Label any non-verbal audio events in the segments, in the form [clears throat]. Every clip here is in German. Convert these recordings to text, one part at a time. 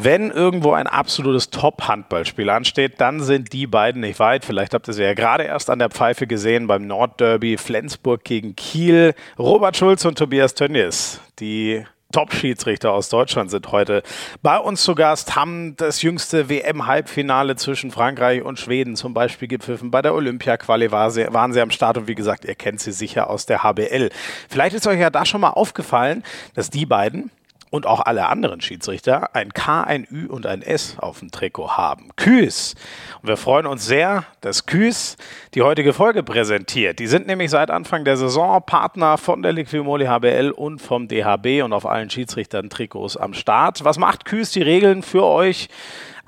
Wenn irgendwo ein absolutes Top-Handballspiel ansteht, dann sind die beiden nicht weit. Vielleicht habt ihr sie ja gerade erst an der Pfeife gesehen beim Nordderby Flensburg gegen Kiel. Robert Schulz und Tobias Tönnies, die Top-Schiedsrichter aus Deutschland sind heute bei uns zu Gast, haben das jüngste WM-Halbfinale zwischen Frankreich und Schweden zum Beispiel gepfiffen. Bei der Olympia-Quali waren sie am Start und wie gesagt, ihr kennt sie sicher aus der HBL. Vielleicht ist euch ja da schon mal aufgefallen, dass die beiden und auch alle anderen Schiedsrichter ein K, ein Ü und ein S auf dem Trikot haben. Küs. Und wir freuen uns sehr, dass Küs die heutige Folge präsentiert. Die sind nämlich seit Anfang der Saison Partner von der Liquimoli HBL und vom DHB und auf allen Schiedsrichtern Trikots am Start. Was macht Küs die Regeln für euch?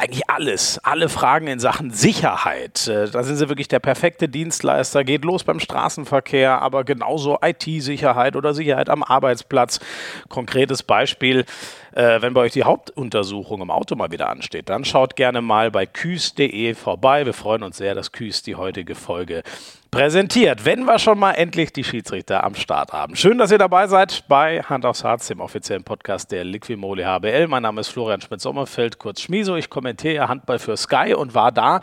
Eigentlich alles, alle Fragen in Sachen Sicherheit. Äh, da sind sie wirklich der perfekte Dienstleister. Geht los beim Straßenverkehr, aber genauso IT-Sicherheit oder Sicherheit am Arbeitsplatz. Konkretes Beispiel, äh, wenn bei euch die Hauptuntersuchung im Auto mal wieder ansteht, dann schaut gerne mal bei küs.de vorbei. Wir freuen uns sehr, dass Küs die heutige Folge präsentiert, wenn wir schon mal endlich die Schiedsrichter am Start haben. Schön, dass ihr dabei seid bei Hand aufs Harz, dem offiziellen Podcast der Liquimole HBL. Mein Name ist Florian Schmidt-Sommerfeld, kurz Schmiso. Ich kommentiere Handball für Sky und war da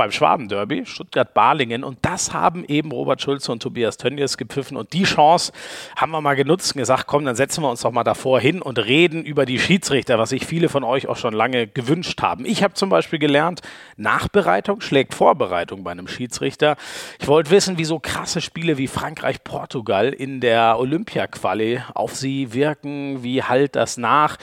beim Schwabenderby, Stuttgart-Balingen. Und das haben eben Robert Schulze und Tobias Tönnies gepfiffen. Und die Chance haben wir mal genutzt und gesagt, komm, dann setzen wir uns doch mal davor hin und reden über die Schiedsrichter, was sich viele von euch auch schon lange gewünscht haben. Ich habe zum Beispiel gelernt, Nachbereitung schlägt Vorbereitung bei einem Schiedsrichter. Ich wollte wissen, wie so krasse Spiele wie Frankreich-Portugal in der Olympia-Quali auf sie wirken. Wie halt das nach?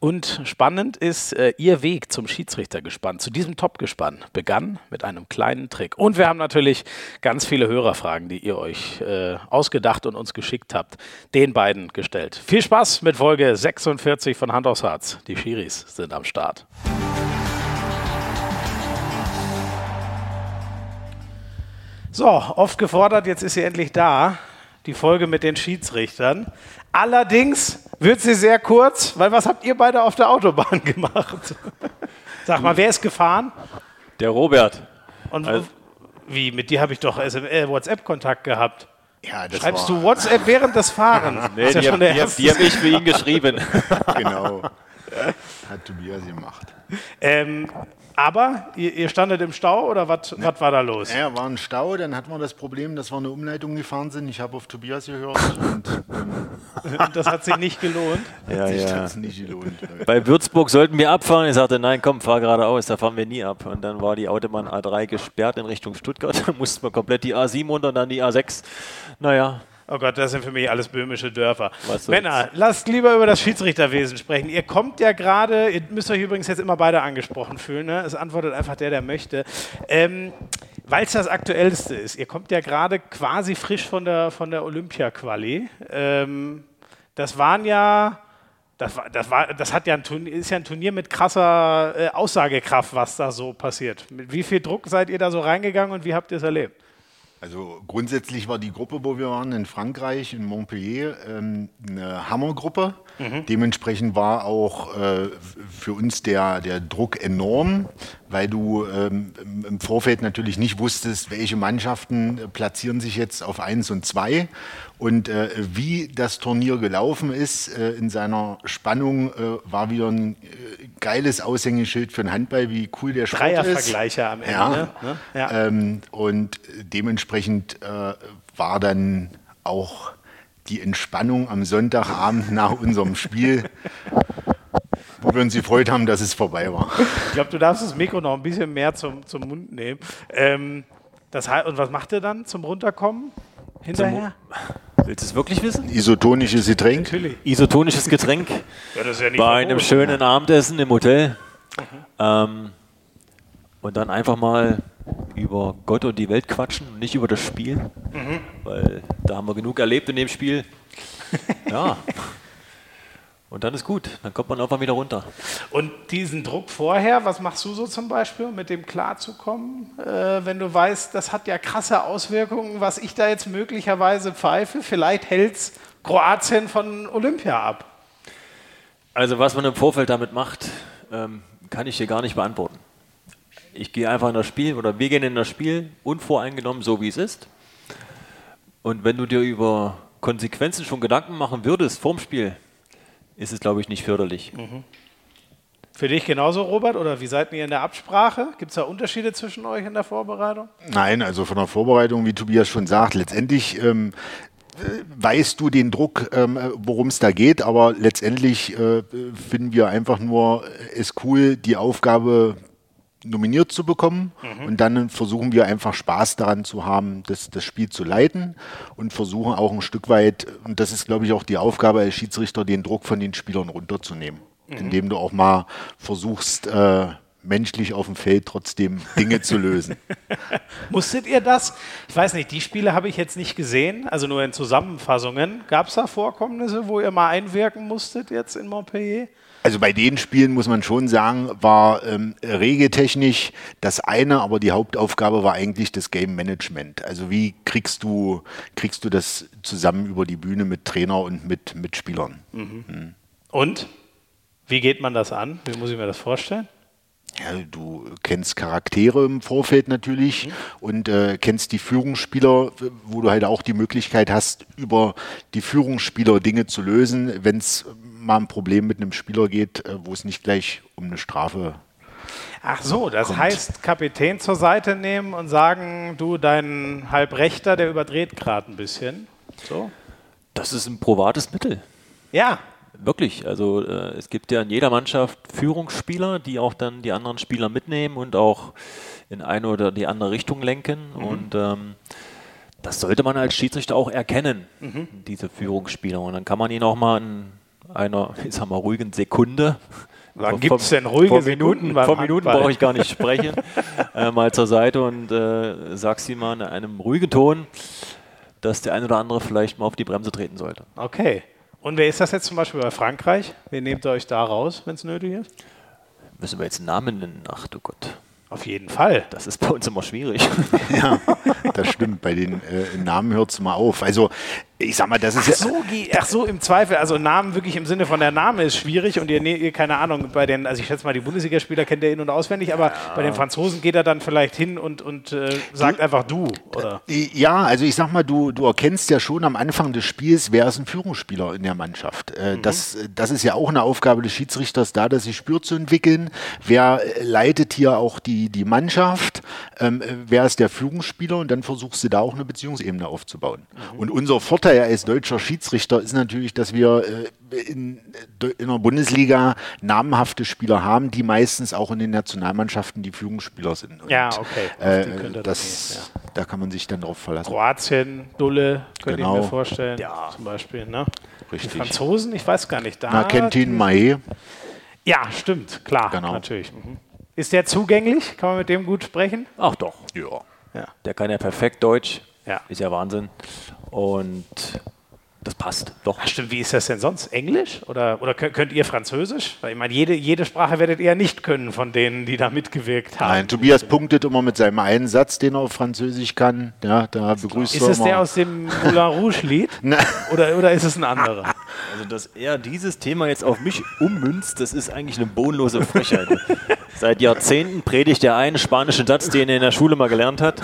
Und spannend ist, äh, ihr Weg zum Schiedsrichtergespann, zu diesem Topgespann, begann mit einem kleinen Trick. Und wir haben natürlich ganz viele Hörerfragen, die ihr euch äh, ausgedacht und uns geschickt habt, den beiden gestellt. Viel Spaß mit Folge 46 von Hand aufs Harz. Die Schiris sind am Start. So, oft gefordert, jetzt ist sie endlich da. Die Folge mit den Schiedsrichtern. Allerdings wird sie sehr kurz, weil was habt ihr beide auf der Autobahn [laughs] gemacht? Sag mal, wer ist gefahren? Der Robert. Und also, wie? Mit dir habe ich doch äh, WhatsApp-Kontakt gehabt. Ja, Schreibst du WhatsApp während des Fahrens? [laughs] nee, die, ja die, die, die habe ich für ihn geschrieben. [laughs] genau. Hat Tobias gemacht. Ähm, aber ihr, ihr, standet im Stau oder was ne. war da los? Ja, war ein Stau, dann hatten wir das Problem, dass wir eine Umleitung gefahren sind. Ich habe auf Tobias gehört und, und [laughs] das hat sich nicht gelohnt. Ja, sich ja. Das nicht gelohnt. Bei Würzburg sollten wir abfahren. Ich sagte, nein, komm, fahr geradeaus, da fahren wir nie ab. Und dann war die Autobahn A3 gesperrt in Richtung Stuttgart. [laughs] Da mussten wir komplett die A7 runter und dann die A6. Naja, Oh Gott, das sind für mich alles böhmische Dörfer. Männer, lasst lieber über das Schiedsrichterwesen sprechen. Ihr kommt ja gerade, ihr müsst euch übrigens jetzt immer beide angesprochen fühlen. Ne? Es antwortet einfach der, der möchte. Ähm, Weil es das Aktuellste ist. Ihr kommt ja gerade quasi frisch von der, von der Olympia-Quali. Ähm, das waren ja. Das, war, das, war, das hat ja ein Turnier, ist ja ein Turnier mit krasser äh, Aussagekraft, was da so passiert. Mit wie viel Druck seid ihr da so reingegangen und wie habt ihr es erlebt? Also grundsätzlich war die Gruppe, wo wir waren in Frankreich, in Montpellier, ähm, eine Hammergruppe. Mhm. Dementsprechend war auch äh, für uns der, der Druck enorm, weil du ähm, im Vorfeld natürlich nicht wusstest, welche Mannschaften platzieren sich jetzt auf 1 und 2 und äh, wie das Turnier gelaufen ist äh, in seiner Spannung, äh, war wieder ein äh, geiles Aushängeschild für den Handball, wie cool der Sport Dreiervergleiche ist. Dreiervergleiche am Ende. Ja. Ne? Ja. Ähm, und dementsprechend äh, war dann auch die Entspannung am Sonntagabend nach unserem Spiel, wo wir uns gefreut haben, dass es vorbei war. Ich glaube, du darfst das Mikro noch ein bisschen mehr zum, zum Mund nehmen. Ähm, das heißt, und was macht ihr dann zum Runterkommen hinterher? Zum Willst du es wirklich wissen? Isotonisches Getränk? Natürlich. Isotonisches Getränk. ja, das ist ja nicht bei einem schönen Abendessen im Hotel. Mhm. Ähm, und dann einfach mal über Gott und die Welt quatschen und nicht über das Spiel. Mhm. Weil da haben wir genug erlebt in dem Spiel. [laughs] Ja. Und dann ist gut, dann kommt man einfach wieder runter. Und diesen Druck vorher, was machst du so zum Beispiel, mit dem klarzukommen, äh, wenn du weißt, das hat ja krasse Auswirkungen, was ich da jetzt möglicherweise pfeife, vielleicht hält es Kroatien von Olympia ab? Also was man im Vorfeld damit macht, ähm, kann ich dir gar nicht beantworten. Ich gehe einfach in das Spiel oder wir gehen in das Spiel unvoreingenommen, so wie es ist. Und wenn du dir über Konsequenzen schon Gedanken machen würdest vorm Spiel, ist es, glaube ich, nicht förderlich. Mhm. Für dich genauso, Robert? Oder wie seid ihr in der Absprache? Gibt es da Unterschiede zwischen euch in der Vorbereitung? Nein, also von der Vorbereitung, wie Tobias schon sagt, letztendlich ähm, weißt du den Druck, ähm, worum es da geht, aber letztendlich äh, finden wir einfach nur es cool, die Aufgabe nominiert zu bekommen. Mhm. Und dann versuchen wir einfach Spaß daran zu haben, das, das Spiel zu leiten und versuchen auch ein Stück weit, und das ist, glaube ich, auch die Aufgabe als Schiedsrichter, den Druck von den Spielern runterzunehmen. Mhm. Indem du auch mal versuchst, äh, menschlich auf dem Feld trotzdem Dinge zu lösen. [laughs] Musstet ihr das? Ich weiß nicht, die Spiele habe ich jetzt nicht gesehen, also nur in Zusammenfassungen. Gab es da Vorkommnisse, wo ihr mal einwirken musstet jetzt in Montpellier? Also bei den Spielen muss man schon sagen, war ähm, regeltechnisch das eine, aber die Hauptaufgabe war eigentlich das Game Management. Also wie kriegst du, kriegst du das zusammen über die Bühne mit Trainer und mit, mit Spielern? Mhm. Mhm. Und? Wie geht man das an? Wie muss ich mir das vorstellen? Ja, du kennst Charaktere im Vorfeld natürlich mhm. und äh, kennst die Führungsspieler, wo du halt auch die Möglichkeit hast, über die Führungsspieler Dinge zu lösen, wenn es mal ein Problem mit einem Spieler geht, äh, wo es nicht gleich um eine Strafe Ach so, das kommt. heißt, Kapitän zur Seite nehmen und sagen, du, dein Halbrechter, der überdreht gerade ein bisschen. So. Das ist ein probates Mittel. Ja, Wirklich, also äh, es gibt ja in jeder Mannschaft Führungsspieler, die auch dann die anderen Spieler mitnehmen und auch in eine oder die andere Richtung lenken. Mhm. Und ähm, das sollte man als Schiedsrichter auch erkennen, mhm. diese Führungsspieler. Und dann kann man ihn auch mal in einer, ich sag mal, ruhigen Sekunde Wann gibt es denn ruhige vor Minuten? Vor Minuten brauche ich gar nicht sprechen. äh, mal zur Seite und äh, sag's ihm mal in einem ruhigen Ton, dass der ein oder andere vielleicht mal auf die Bremse treten sollte. Okay. Und wer ist das jetzt zum Beispiel bei Frankreich? Wen nehmt ihr euch da raus, wenn es nötig ist? Müssen wir jetzt einen Namen nennen? Ach du Gott. Auf jeden Fall. Das ist bei uns immer schwierig. ja, das stimmt. Bei den äh, Namen hört es mal auf. Also ich sag mal, das ist ach so, ach so, im Zweifel, also Namen wirklich im Sinne von der Name ist schwierig und ihr, ihr keine Ahnung, bei den, also ich schätze mal, die Bundesligaspieler kennt ihr in- und auswendig, aber ja. bei den Franzosen geht er dann vielleicht hin und, und äh, sagt du, einfach du, oder? Ja, also ich sag mal, du, du erkennst ja schon am Anfang des Spiels, wer ist ein Führungsspieler in der Mannschaft. Äh, mhm. das, das ist ja auch eine Aufgabe des Schiedsrichters, da das sich spürt zu entwickeln. Wer äh, leitet hier auch die, die Mannschaft? Ähm, äh, wer ist der Führungsspieler? Und dann versuchst du da auch eine Beziehungsebene aufzubauen. Mhm. Und unser Vorteil Vorteil als deutscher Schiedsrichter ist natürlich, dass wir äh, in, in der Bundesliga namhafte Spieler haben, die meistens auch in den Nationalmannschaften die Führungsspieler sind. Und, ja, okay. Äh, das, ja. Da kann man sich dann drauf verlassen. Kroatien, Dulle, könnte genau. ich mir vorstellen, ja. zum Beispiel. Ne? Richtig. Die Franzosen, ich weiß gar nicht. Da Na, Kentin Mahé. Ja, stimmt, klar, genau. natürlich. Mhm. Ist der zugänglich? Kann man mit dem gut sprechen? Ach doch. Ja. ja. Der kann ja perfekt Deutsch. Ja. Ist ja Wahnsinn. Und das passt, doch. Ach, stimmt, wie ist das denn sonst? Englisch? Oder, oder könnt ihr Französisch? Weil ich meine, jede, jede Sprache werdet ihr nicht können von denen, die da mitgewirkt haben. Nein, Tobias punktet immer mit seinem einen Satz, den er auf Französisch kann. Ja, da begrüßt Ist es der aus dem Moulin Rouge-Lied? [laughs] oder, oder ist es ein anderer? Also, dass er dieses Thema jetzt auf mich ummünzt, das ist eigentlich eine bodenlose Frechheit. [laughs] Seit Jahrzehnten predigt er einen spanischen Satz, den er in der Schule mal gelernt hat.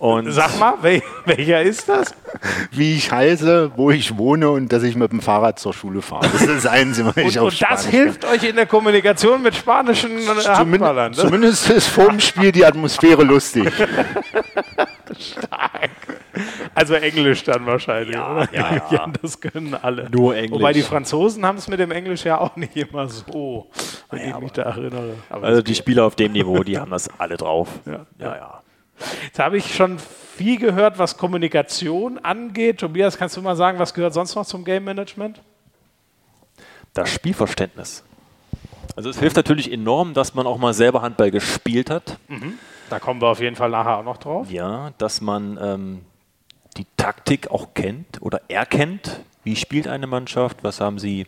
Und Sag mal, wel welcher ist das? [laughs] Wie ich heiße, wo ich wohne und dass ich mit dem Fahrrad zur Schule fahre. Das ist das Einzige, was ich und, auf Und das hilft euch in der Kommunikation mit spanischen Handballern. Zumindest ist vor dem Spiel die Atmosphäre lustig. Stark. Also Englisch dann wahrscheinlich, ja, oder? Ja, [laughs] ja. Das können alle. Nur Englisch. Wobei die Franzosen haben es mit dem Englisch ja auch nicht immer so, wenn ja, ich mich da erinnere. Aber also die Spieler auf dem Niveau, die haben das alle drauf. Ja, ja. ja. Jetzt habe ich schon viel gehört, was Kommunikation angeht. Tobias, kannst du mal sagen, was gehört sonst noch zum Game Management? Das Spielverständnis. Also es hilft natürlich enorm, dass man auch mal selber Handball gespielt hat. Mhm. Da kommen wir auf jeden Fall nachher auch noch drauf. Ja, dass man ähm, die Taktik auch kennt oder erkennt. Wie spielt eine Mannschaft? Was haben sie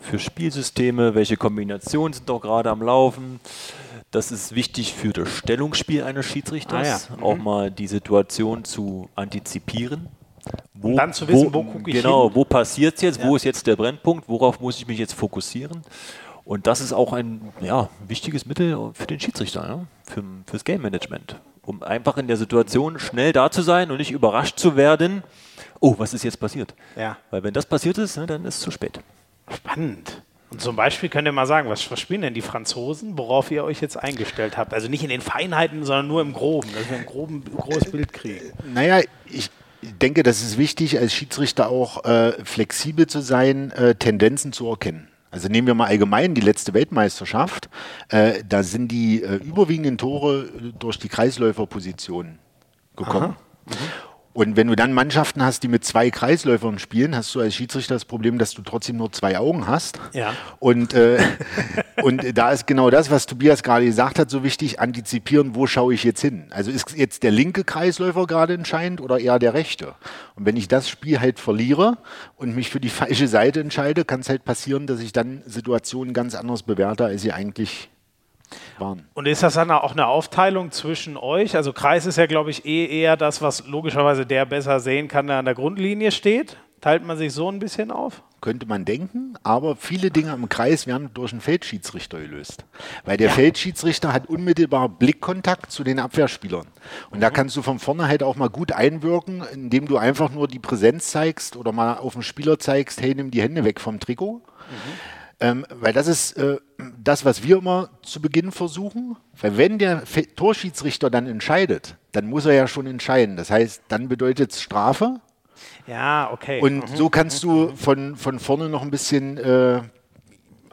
für Spielsysteme? Welche Kombinationen sind doch gerade am Laufen? Das ist wichtig für das Stellungsspiel eines Schiedsrichters, ah, ja. mhm. auch mal die Situation zu antizipieren. Wo, dann zu wissen, wo, wo gucke ich Genau, hin? wo passiert es jetzt, ja. wo ist jetzt der Brennpunkt, worauf muss ich mich jetzt fokussieren? Und das ist auch ein ja, wichtiges Mittel für den Schiedsrichter, ja? für, fürs Game Management. Um einfach in der Situation schnell da zu sein und nicht überrascht zu werden, oh, was ist jetzt passiert? Ja. Weil wenn das passiert ist, ne, dann ist es zu spät. Spannend. Und zum Beispiel könnt ihr mal sagen, was, was spielen denn die Franzosen, worauf ihr euch jetzt eingestellt habt? Also nicht in den Feinheiten, sondern nur im Groben, dass wir ein groben, großes Bild kriegen. Naja, ich denke, das ist wichtig, als Schiedsrichter auch äh, flexibel zu sein, äh, Tendenzen zu erkennen. Also nehmen wir mal allgemein die letzte Weltmeisterschaft. Äh, da sind die äh, überwiegenden Tore durch die Kreisläuferposition gekommen. Mhm. Und wenn du dann Mannschaften hast, die mit zwei Kreisläufern spielen, hast du als Schiedsrichter das Problem, dass du trotzdem nur zwei Augen hast. Ja. Und, äh, [laughs] und da ist genau das, was Tobias gerade gesagt hat, so wichtig, antizipieren, wo schaue ich jetzt hin. Also ist jetzt der linke Kreisläufer gerade entscheidend oder eher der rechte? Und wenn ich das Spiel halt verliere und mich für die [laughs] falsche Seite entscheide, kann es halt passieren, dass ich dann Situationen ganz anders bewerte, als sie eigentlich waren. Und ist das dann auch eine Aufteilung zwischen euch? Also Kreis ist ja, glaube ich, eh eher das, was logischerweise der besser sehen kann, der an der Grundlinie steht. Teilt man sich so ein bisschen auf? Könnte man denken, aber viele Dinge im Kreis werden durch einen Feldschiedsrichter gelöst. Weil der ja. Feldschiedsrichter hat unmittelbar Blickkontakt zu den Abwehrspielern. Und mhm. da kannst du von vorne halt auch mal gut einwirken, indem du einfach nur die Präsenz zeigst oder mal auf den Spieler zeigst, hey, nimm die Hände weg vom Trikot. Mhm. Ähm, weil das ist äh, das, was wir immer zu Beginn versuchen. Weil wenn der Torschiedsrichter dann entscheidet, dann muss er ja schon entscheiden. Das heißt, dann bedeutet es Strafe. Ja, okay. Und mhm. so kannst du von, von vorne noch ein bisschen äh,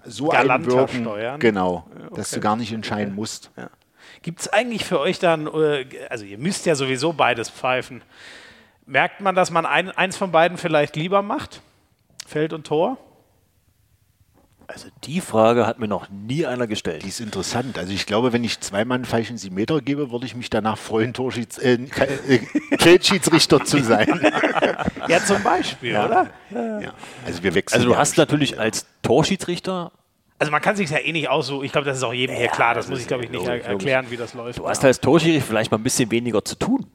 so Galanter einwirken, steuern. genau, okay. dass du gar nicht entscheiden okay. musst. Ja. Gibt es eigentlich für euch dann, äh, also ihr müsst ja sowieso beides pfeifen, merkt man, dass man ein, eins von beiden vielleicht lieber macht? Feld und Tor? Also die Frage hat mir noch nie einer gestellt. Die ist interessant. Also ich glaube, wenn ich zweimal einen falschen Meter gebe, würde ich mich danach freuen, Torschieds äh, äh, [laughs] Feldschiedsrichter zu sein. [laughs] ja, zum Beispiel, ja. oder? Ja. Also wir wechseln. Also du hast natürlich als Torschiedsrichter also man kann sich ja eh nicht aussuchen. Ich glaube, das ist auch jedem ja, hier klar. Das, das muss ich, glaube ich, nicht logisch, erklären, wie das läuft. Du hast als Torschiedsrichter vielleicht mal ein bisschen weniger zu tun.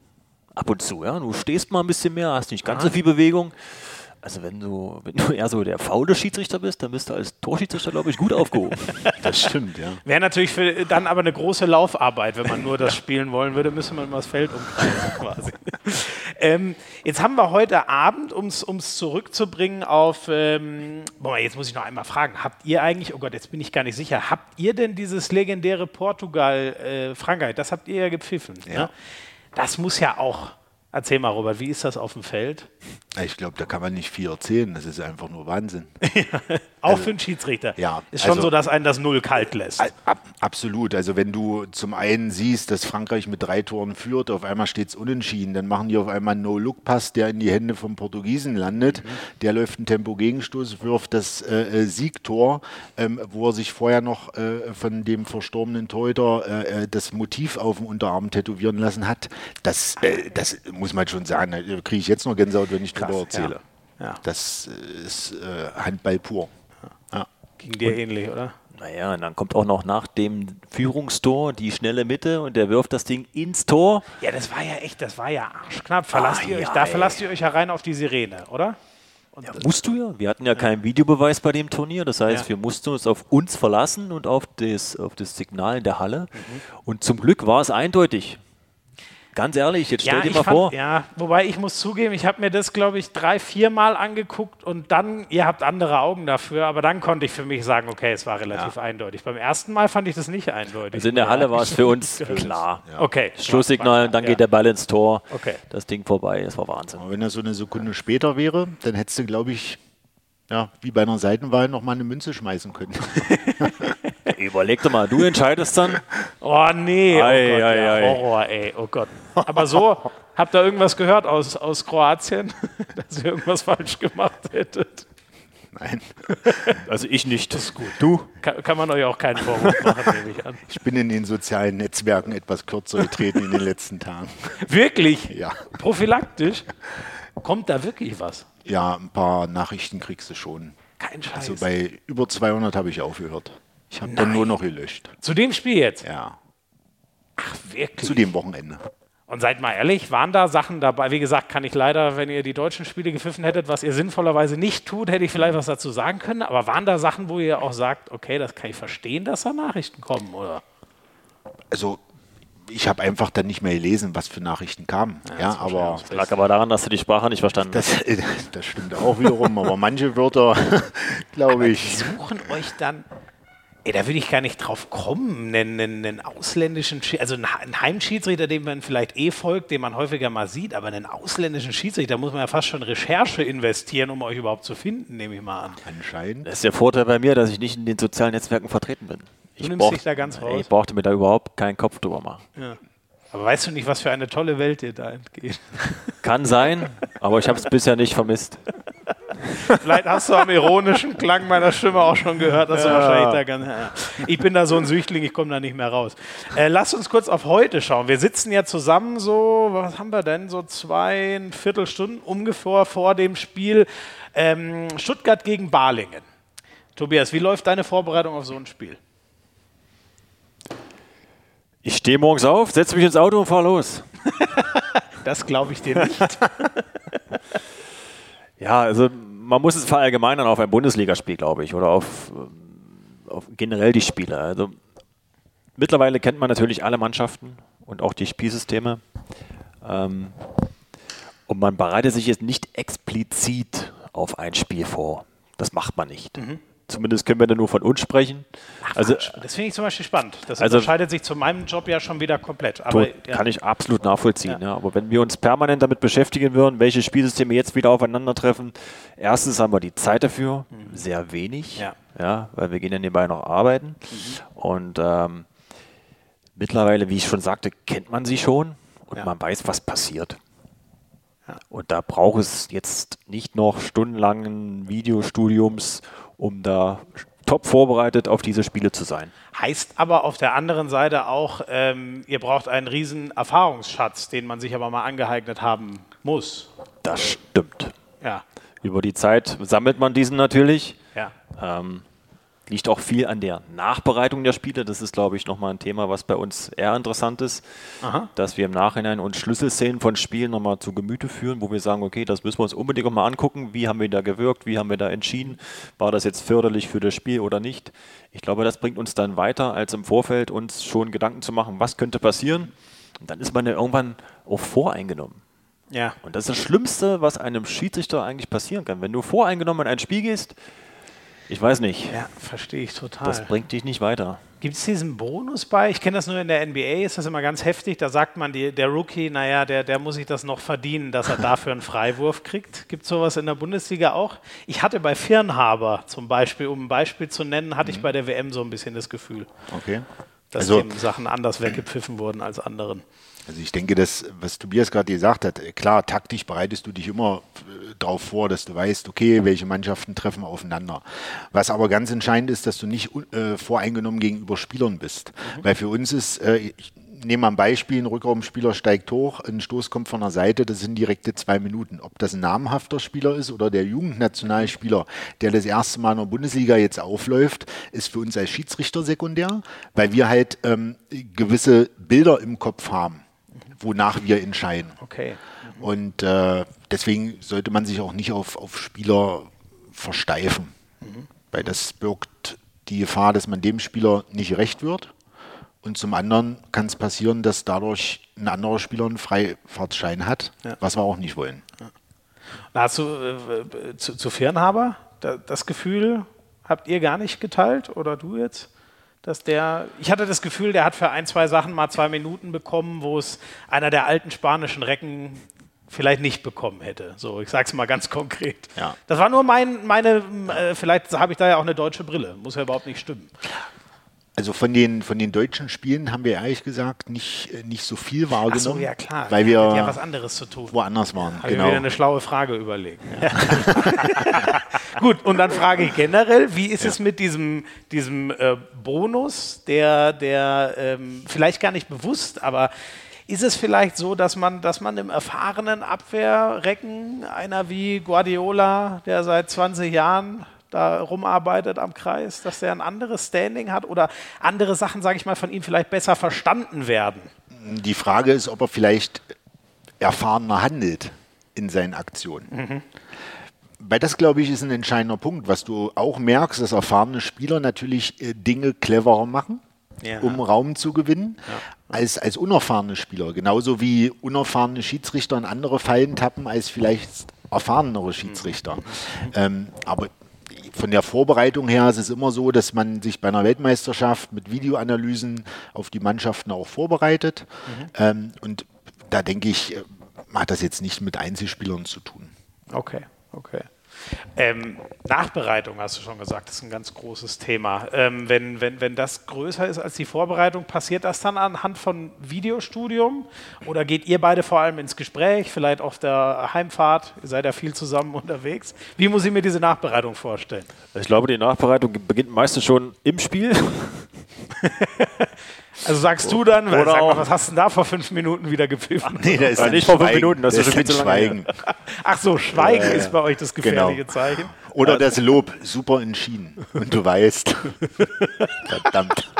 Ab und zu, ja. Du stehst mal ein bisschen mehr, hast nicht ganz so viel Bewegung. Also wenn du, wenn du eher so der faule Schiedsrichter bist, dann bist du als Torschiedsrichter, glaube ich, gut aufgehoben. [laughs] Das stimmt, ja. Wäre natürlich für dann aber eine große Laufarbeit, wenn man nur das spielen wollen würde, müsste man immer das Feld umkreisen [laughs] quasi. ähm, jetzt haben wir heute Abend, um es zurückzubringen auf, ähm, boah, jetzt muss ich noch einmal fragen, habt ihr eigentlich, oh Gott, jetzt bin ich gar nicht sicher, habt ihr denn dieses legendäre Portugal-Frankreich, äh, das habt ihr ja gepfiffen? Ja. Ne? Das muss ja auch Erzähl mal, Robert, wie ist das auf dem Feld? Ich glaube, da kann man nicht viel erzählen. Das ist einfach nur Wahnsinn. [laughs] [laughs] auch also, für einen Schiedsrichter. Ja. Ist schon also, so, dass einen das Null kalt lässt. Ab, absolut. Also, wenn du zum einen siehst, dass Frankreich mit drei Toren führt, auf einmal steht es unentschieden, dann machen die auf einmal einen No-Look-Pass, der in die Hände vom Portugiesen landet. Mhm. Der läuft einen Tempo-Gegenstoß, wirft das äh, äh, Siegtor, ähm, wo er sich vorher noch äh, von dem verstorbenen Torhüter äh, äh das Motiv auf dem Unterarm tätowieren lassen hat. Das, äh, das muss man schon sagen, da kriege ich jetzt noch Gänsehaut, wenn ich Krass, darüber erzähle. Ja. Ja. Das ist Handball pur. Ja. Ging dir und, ähnlich, oder? Naja, und dann kommt auch noch nach dem Führungstor die schnelle Mitte und der wirft das Ding ins Tor. Ja, das war ja echt, das war ja arschknapp. Verlasst ah, ihr euch, da verlasst ihr euch herein auf die Sirene, oder? Ja, musst du ja. Wir hatten ja, ja, keinen Videobeweis bei dem Turnier. Das heißt, ja. wir mussten uns auf uns verlassen und auf das, auf das Signal in der Halle. Mhm. Und zum Glück war es eindeutig. Ganz ehrlich, jetzt stell ja, dir mal fand, vor. Ja, wobei ich muss zugeben, ich habe mir das, glaube ich, drei, vier Mal angeguckt und dann, ihr habt andere Augen dafür, aber dann konnte ich für mich sagen, okay, es war relativ ja. eindeutig. Beim ersten Mal fand ich das nicht eindeutig. Also in der Halle war es für uns [laughs] klar. Ja. Okay. Schlusssignal, dann geht der Ball ins Tor. Okay. Das Ding vorbei, das war Wahnsinn. Aber wenn er so eine Sekunde später wäre, dann hättest du, glaube ich, ja, wie bei einer Seitenwahl nochmal eine Münze schmeißen können. [laughs] Überleg doch mal, du entscheidest dann. [laughs] Oh nee, oh ei, Gott, ei, ja, ei. Horror, ey, oh Gott. Aber so, habt ihr irgendwas gehört aus, aus Kroatien, [laughs] dass ihr irgendwas falsch gemacht hättet? Nein. Also ich nicht. Das ist gut. Du? Kann, kann man euch auch keinen Vorwurf machen, nehme ich an. Ich bin in den sozialen Netzwerken etwas kürzer getreten in den letzten Tagen. Wirklich? Ja. Prophylaktisch? Kommt da wirklich was? Ja, ein paar Nachrichten kriegst du schon. Kein Scheiß. Also bei über 200 habe ich aufgehört. Ich habe dann nur noch gelöscht. Zu dem Spiel jetzt? Ja. Ach, wirklich? Zu dem Wochenende. Und seid mal ehrlich, waren da Sachen dabei? Wie gesagt, kann ich leider, wenn ihr die deutschen Spiele gepfiffen hättet, was ihr sinnvollerweise nicht tut, hätte ich vielleicht was dazu sagen können. Aber waren da Sachen, wo ihr auch sagt, okay, das kann ich verstehen, dass da Nachrichten kommen, oder? Also ich habe einfach dann nicht mehr gelesen, was für Nachrichten kamen. Ja, ja aber das lag aber daran, dass du die Sprache nicht verstanden hast. Das, [laughs] das stimmt auch wiederum, aber manche Wörter, [laughs] glaube ich. Die suchen euch dann Ey, da würde ich gar nicht drauf kommen, einen, einen, einen ausländischen, also einen Heimschiedsrichter, dem man vielleicht eh folgt, den man häufiger mal sieht, aber einen ausländischen Schiedsrichter, da muss man ja fast schon Recherche investieren, um euch überhaupt zu finden, nehme ich mal an. Anscheinend. Das ist der Vorteil bei mir, dass ich nicht in den sozialen Netzwerken vertreten bin. Ich du nimmst brauch, dich da ganz raus. Ich brauchte mir da überhaupt keinen Kopf drüber machen. Ja. Aber weißt du nicht, was für eine tolle Welt dir da entgeht? [laughs] Kann sein, aber ich habe es bisher nicht vermisst. Vielleicht hast du am ironischen Klang meiner Stimme auch schon gehört, dass ja. du wahrscheinlich da ganz. Ich bin da so ein Süchtling, ich komme da nicht mehr raus. Äh, lass uns kurz auf heute schauen. Wir sitzen ja zusammen so, was haben wir denn, so zwei Viertelstunden ungefähr vor dem Spiel ähm, Stuttgart gegen Balingen. Tobias, wie läuft deine Vorbereitung auf so ein Spiel? Ich stehe morgens auf, setze mich ins Auto und fahre los. [laughs] das glaube ich dir nicht. [laughs] ja, also man muss es verallgemeinern auf ein Bundesligaspiel, glaube ich, oder auf, äh, auf, generell die Spiele. Also mittlerweile kennt man natürlich alle Mannschaften und auch die Spielsysteme. Ähm, und man bereitet sich jetzt nicht explizit auf ein Spiel vor. Das macht man nicht. Mhm. Zumindest können wir da nur von uns sprechen. Ach, also, das finde ich zum Beispiel spannend. Das also, unterscheidet sich zu meinem Job ja schon wieder komplett. Aber, ja. Kann ich absolut nachvollziehen. Ja. Ja. Aber wenn wir uns permanent damit beschäftigen würden, welche Spielsysteme jetzt wieder aufeinandertreffen, erstens haben wir die Zeit dafür, mhm. sehr wenig, ja. weil wir gehen ja nebenbei noch arbeiten. Mhm. Und ähm, mittlerweile, wie ich schon sagte, kennt man sie schon und man weiß, was passiert. Und da braucht es jetzt nicht noch stundenlangen Videostudiums, um da top vorbereitet auf diese Spiele zu sein. Heißt aber auf der anderen Seite auch, ähm, ihr braucht einen riesen Erfahrungsschatz, den man sich aber mal angeeignet haben muss. Das stimmt. Ja. Über die Zeit sammelt man diesen natürlich. Ja. Ähm, liegt auch viel an der Nachbereitung der Spiele. Das ist, glaube ich, nochmal ein Thema, was bei uns eher interessant ist, Aha. dass wir im Nachhinein uns Schlüsselszenen von Spielen nochmal zu Gemüte führen, wo wir sagen, okay, das müssen wir uns unbedingt nochmal angucken. Wie haben wir da gewirkt? Wie haben wir da entschieden? War das jetzt förderlich für das Spiel oder nicht? Ich glaube, das bringt uns dann weiter, als im Vorfeld uns schon Gedanken zu machen, was könnte passieren. Und dann ist man ja irgendwann auch voreingenommen. Ja. Und das ist das Schlimmste, was einem Schiedsrichter eigentlich passieren kann. Wenn du voreingenommen in ein Spiel gehst, ich weiß nicht. Ja, verstehe ich total. Das bringt dich nicht weiter. Gibt es diesen Bonus bei? Ich kenne das nur in der NBA, ist das immer ganz heftig. Da sagt man, die, der Rookie, naja, der, der muss sich das noch verdienen, dass er [laughs] dafür einen Freiwurf kriegt. Gibt es sowas in der Bundesliga auch? Ich hatte bei Firnhaber zum Beispiel, um ein Beispiel zu nennen, hatte mhm. ich bei der WM so ein bisschen das Gefühl. Okay. Dass also, Sachen anders weggepfiffen wurden als anderen. Also ich denke, das, was Tobias gerade gesagt hat, klar, taktisch bereitest du dich immer äh, darauf vor, dass du weißt, okay, welche Mannschaften treffen aufeinander. Was aber ganz entscheidend ist, dass du nicht äh, voreingenommen gegenüber Spielern bist. Mhm. Weil für uns ist, äh, ich nehme mal ein Beispiel, ein Rückraumspieler steigt hoch, ein Stoß kommt von der Seite, das sind direkte zwei Minuten. Ob das ein namhafter Spieler ist oder der Jugendnationalspieler, der das erste Mal in der Bundesliga jetzt aufläuft, ist für uns als Schiedsrichter sekundär, weil wir halt ähm, gewisse Bilder im Kopf haben wonach wir entscheiden. Okay. Mhm. Und äh, deswegen sollte man sich auch nicht auf, auf Spieler versteifen, mhm. weil das birgt die Gefahr, dass man dem Spieler nicht recht wird. Und zum anderen kann es passieren, dass dadurch ein anderer Spieler einen Freifahrtschein hat, ja. was wir auch nicht wollen. Ja. Hast du äh, zu, zu Fernhaber das Gefühl, habt ihr gar nicht geteilt oder du jetzt? Dass der, ich hatte das Gefühl, der hat für ein, zwei Sachen mal zwei Minuten bekommen, wo es einer der alten spanischen Recken vielleicht nicht bekommen hätte. So, ich sage es mal ganz konkret. Ja. Das war nur mein, meine, äh, vielleicht habe ich da ja auch eine deutsche Brille, muss ja überhaupt nicht stimmen. Also von den, von den deutschen Spielen haben wir ehrlich gesagt nicht, äh, nicht so viel wahrgenommen. Ach so, ja klar. Weil wir ja was anderes zu tun. woanders waren. Habe genau. ich mir eine schlaue Frage überlegt. Ja. [laughs] Gut, und dann frage ich generell, wie ist ja. es mit diesem, diesem äh, Bonus, der, der ähm, vielleicht gar nicht bewusst, aber ist es vielleicht so, dass man, dass man im erfahrenen Abwehrrecken einer wie Guardiola, der seit 20 Jahren da rumarbeitet am Kreis, dass der ein anderes Standing hat oder andere Sachen, sage ich mal, von ihm vielleicht besser verstanden werden? Die Frage ist, ob er vielleicht erfahrener handelt in seinen Aktionen. Mhm. Weil das, glaube ich, ist ein entscheidender Punkt, was du auch merkst, dass erfahrene Spieler natürlich äh, Dinge cleverer machen ja. um Raum zu gewinnen, ja. als, als unerfahrene Spieler. Genauso wie unerfahrene Schiedsrichter in andere Fallen tappen als vielleicht erfahrenere Schiedsrichter. Mhm. Ähm, aber von der Vorbereitung her ist es immer so, dass man sich bei einer Weltmeisterschaft mit Videoanalysen auf die Mannschaften auch vorbereitet. Mhm. Ähm, und da denke ich, äh, hat das jetzt nicht mit Einzelspielern zu tun. Okay, okay. Ähm, Nachbereitung hast du schon gesagt, ist ein ganz großes Thema. Ähm, wenn, wenn, wenn das größer ist als die Vorbereitung, passiert das dann anhand von Videostudium? Oder geht ihr beide vor allem ins Gespräch, vielleicht auf der Heimfahrt? Ihr seid ja viel zusammen [laughs] unterwegs. Wie muss ich mir diese Nachbereitung vorstellen? Ich glaube, die Nachbereitung beginnt meistens schon im Spiel. [laughs] Also sagst du dann, Oder sag mal, was hast du denn da vor fünf Minuten wieder gepfiffen? Ach, nee, da ist ja, nicht vor fünf Minuten, das, das ist schon viel zu Schweigen. Ach so, Schweigen ja, ja. ist bei euch das gefährliche genau. Zeichen. Oder also. das Lob, super entschieden. Und du weißt. [laughs] Verdammt.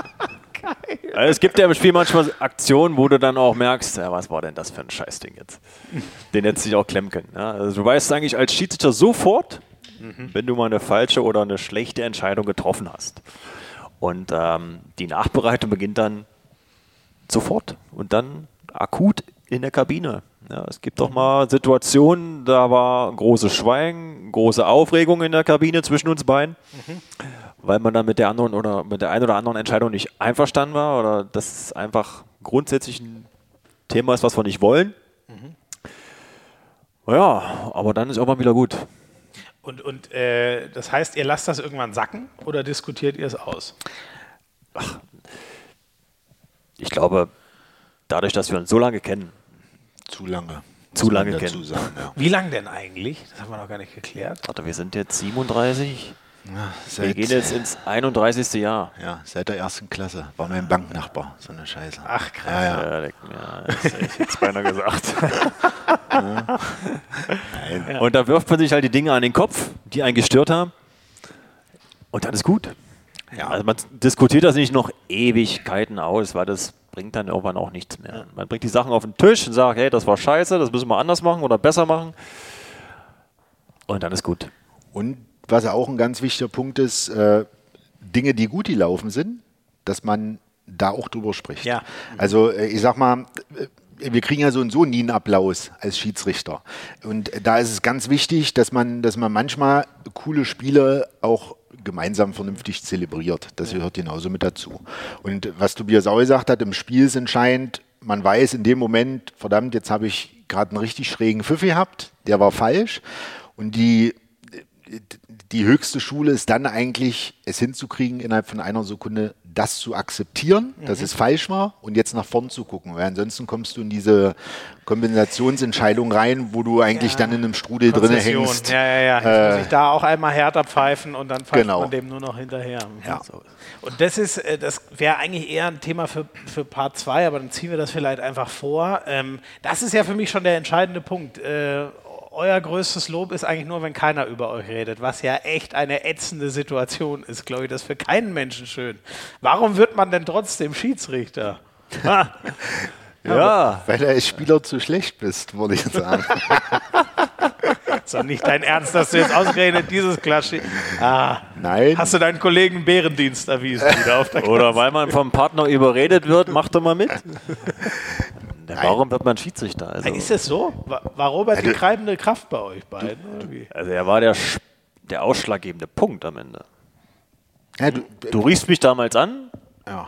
Also es gibt ja im Spiel manchmal Aktionen, wo du dann auch merkst, ja, was war denn das für ein Scheißding jetzt? Den hättest du dich auch klemmen können. Ja? Also du weißt eigentlich als Schiedsrichter sofort, mhm. wenn du mal eine falsche oder eine schlechte Entscheidung getroffen hast. Und ähm, die Nachbereitung beginnt dann sofort und dann akut in der Kabine. Ja, es gibt doch mal Situationen, da war großes Schweigen, große Aufregung in der Kabine zwischen uns beiden, mhm. weil man dann mit der anderen oder mit der einen oder anderen Entscheidung nicht einverstanden war oder das einfach grundsätzlich ein Thema ist, was wir nicht wollen. Mhm. Ja, aber dann ist auch mal wieder gut. Und, und äh, das heißt, ihr lasst das irgendwann sacken oder diskutiert ihr es aus? Ach, glaube, dadurch, dass wir uns so lange kennen. Zu lange. Zu lange kennen. Sagen, ja. Wie lange denn eigentlich? Das haben wir noch gar nicht geklärt. Warte, wir sind jetzt 37. Ja, wir gehen jetzt ins 31. Jahr. Ja, seit der ersten Klasse. War mein Banknachbar, so eine Scheiße. Ach, krass. Ja, ja. ja, ja das hätte ich jetzt beinahe gesagt. [laughs] ja. Und da wirft man sich halt die Dinge an den Kopf, die einen gestört haben. Und dann ist gut. Ja. Also man diskutiert das nicht noch Ewigkeiten aus, weil das bringt dann irgendwann auch nichts mehr. Man bringt die Sachen auf den Tisch und sagt, hey, das war scheiße, das müssen wir anders machen oder besser machen. Und dann ist gut. Und was auch ein ganz wichtiger Punkt ist, äh, Dinge, die gut gelaufen sind, dass man da auch drüber spricht. Ja. Also äh, ich sag mal, äh, wir kriegen ja so und so nie einen Applaus als Schiedsrichter. Und da ist es ganz wichtig, dass man, dass man manchmal coole Spiele auch gemeinsam vernünftig zelebriert. Das gehört genauso mit dazu. Und was Tobias auch gesagt hat, im Spiel ist entscheidend, man weiß in dem Moment, verdammt, jetzt habe ich gerade einen richtig schrägen Pfiff gehabt, der war falsch. Und die, die höchste Schule ist dann eigentlich, es hinzukriegen, innerhalb von einer Sekunde das zu akzeptieren, mhm. dass es falsch war und jetzt nach vorn zu gucken. Weil ansonsten kommst du in diese Kompensationsentscheidung rein, wo du eigentlich ja. dann in einem Strudel drin hängst. Ja, ja, ja. Jetzt äh, muss ich da auch einmal härter pfeifen und dann pfeift genau. man dem nur noch hinterher. Ja. Und das ist, äh, das wäre eigentlich eher ein Thema für, für Part 2, aber dann ziehen wir das vielleicht einfach vor. Ähm, das ist ja für mich schon der entscheidende Punkt. Euer größtes Lob ist eigentlich nur, wenn keiner über euch redet, was ja echt eine ätzende Situation ist, glaube ich. Das ist für keinen Menschen schön. Warum wird man denn trotzdem Schiedsrichter? [laughs] ja, ja. Weil du als Spieler zu schlecht bist, würde ich sagen. [laughs] ist doch nicht dein Ernst, dass du jetzt ausgerechnet dieses Klatsche. Ah, Nein. Hast du deinen Kollegen Bärendienst erwiesen wieder auf der Oder weil man vom Partner überredet wird, mach doch mal mit. [laughs] Nein. Warum wird man Schiedsrichter? Also, ist es so? War Robert also, die treibende Kraft bei euch beiden? Also er war der, der ausschlaggebende Punkt am Ende. Ja, du, du riefst mich damals an ja.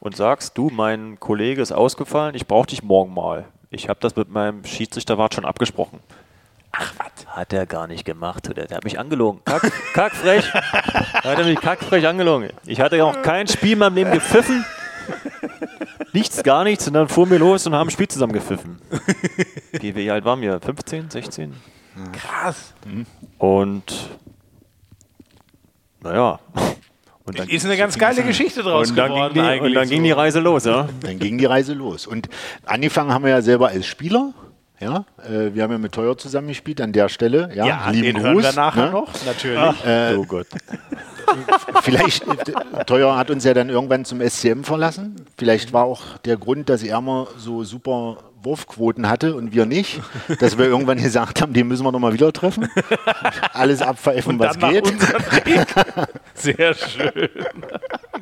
und sagst, du, mein Kollege ist ausgefallen, ich brauche dich morgen mal. Ich habe das mit meinem Schiedsrichterwart schon abgesprochen. Ach, was? Hat er gar nicht gemacht. Der, der hat mich angelogen. Kack, kackfrech. [laughs] hat er mich kackfrech angelogen. Ich hatte ja auch kein Spiel in meinem Leben gepfiffen nichts, gar nichts. Und dann fuhren wir los und haben ein Spiel zusammen gepfiffen. Wie alt waren wir? 15, 16? Krass. Und naja. Und dann ist eine ganz geile Geschichte draus und dann geworden. Ging die, und dann so. ging die Reise los, ja. Dann ging die Reise los. Und angefangen haben wir ja selber als Spieler. Ja, äh, wir haben ja mit Teuer zusammengespielt an der Stelle. Ja, ja lieben den Gruß, hören wir nachher ne? noch, natürlich. Ach, äh, oh Gott. [laughs] Vielleicht, Teuer hat uns ja dann irgendwann zum SCM verlassen. Vielleicht war auch der Grund, dass er immer so super Wurfquoten hatte und wir nicht, dass wir irgendwann gesagt haben, den müssen wir nochmal wieder treffen. Alles abpfeifen, was geht. Sehr schön.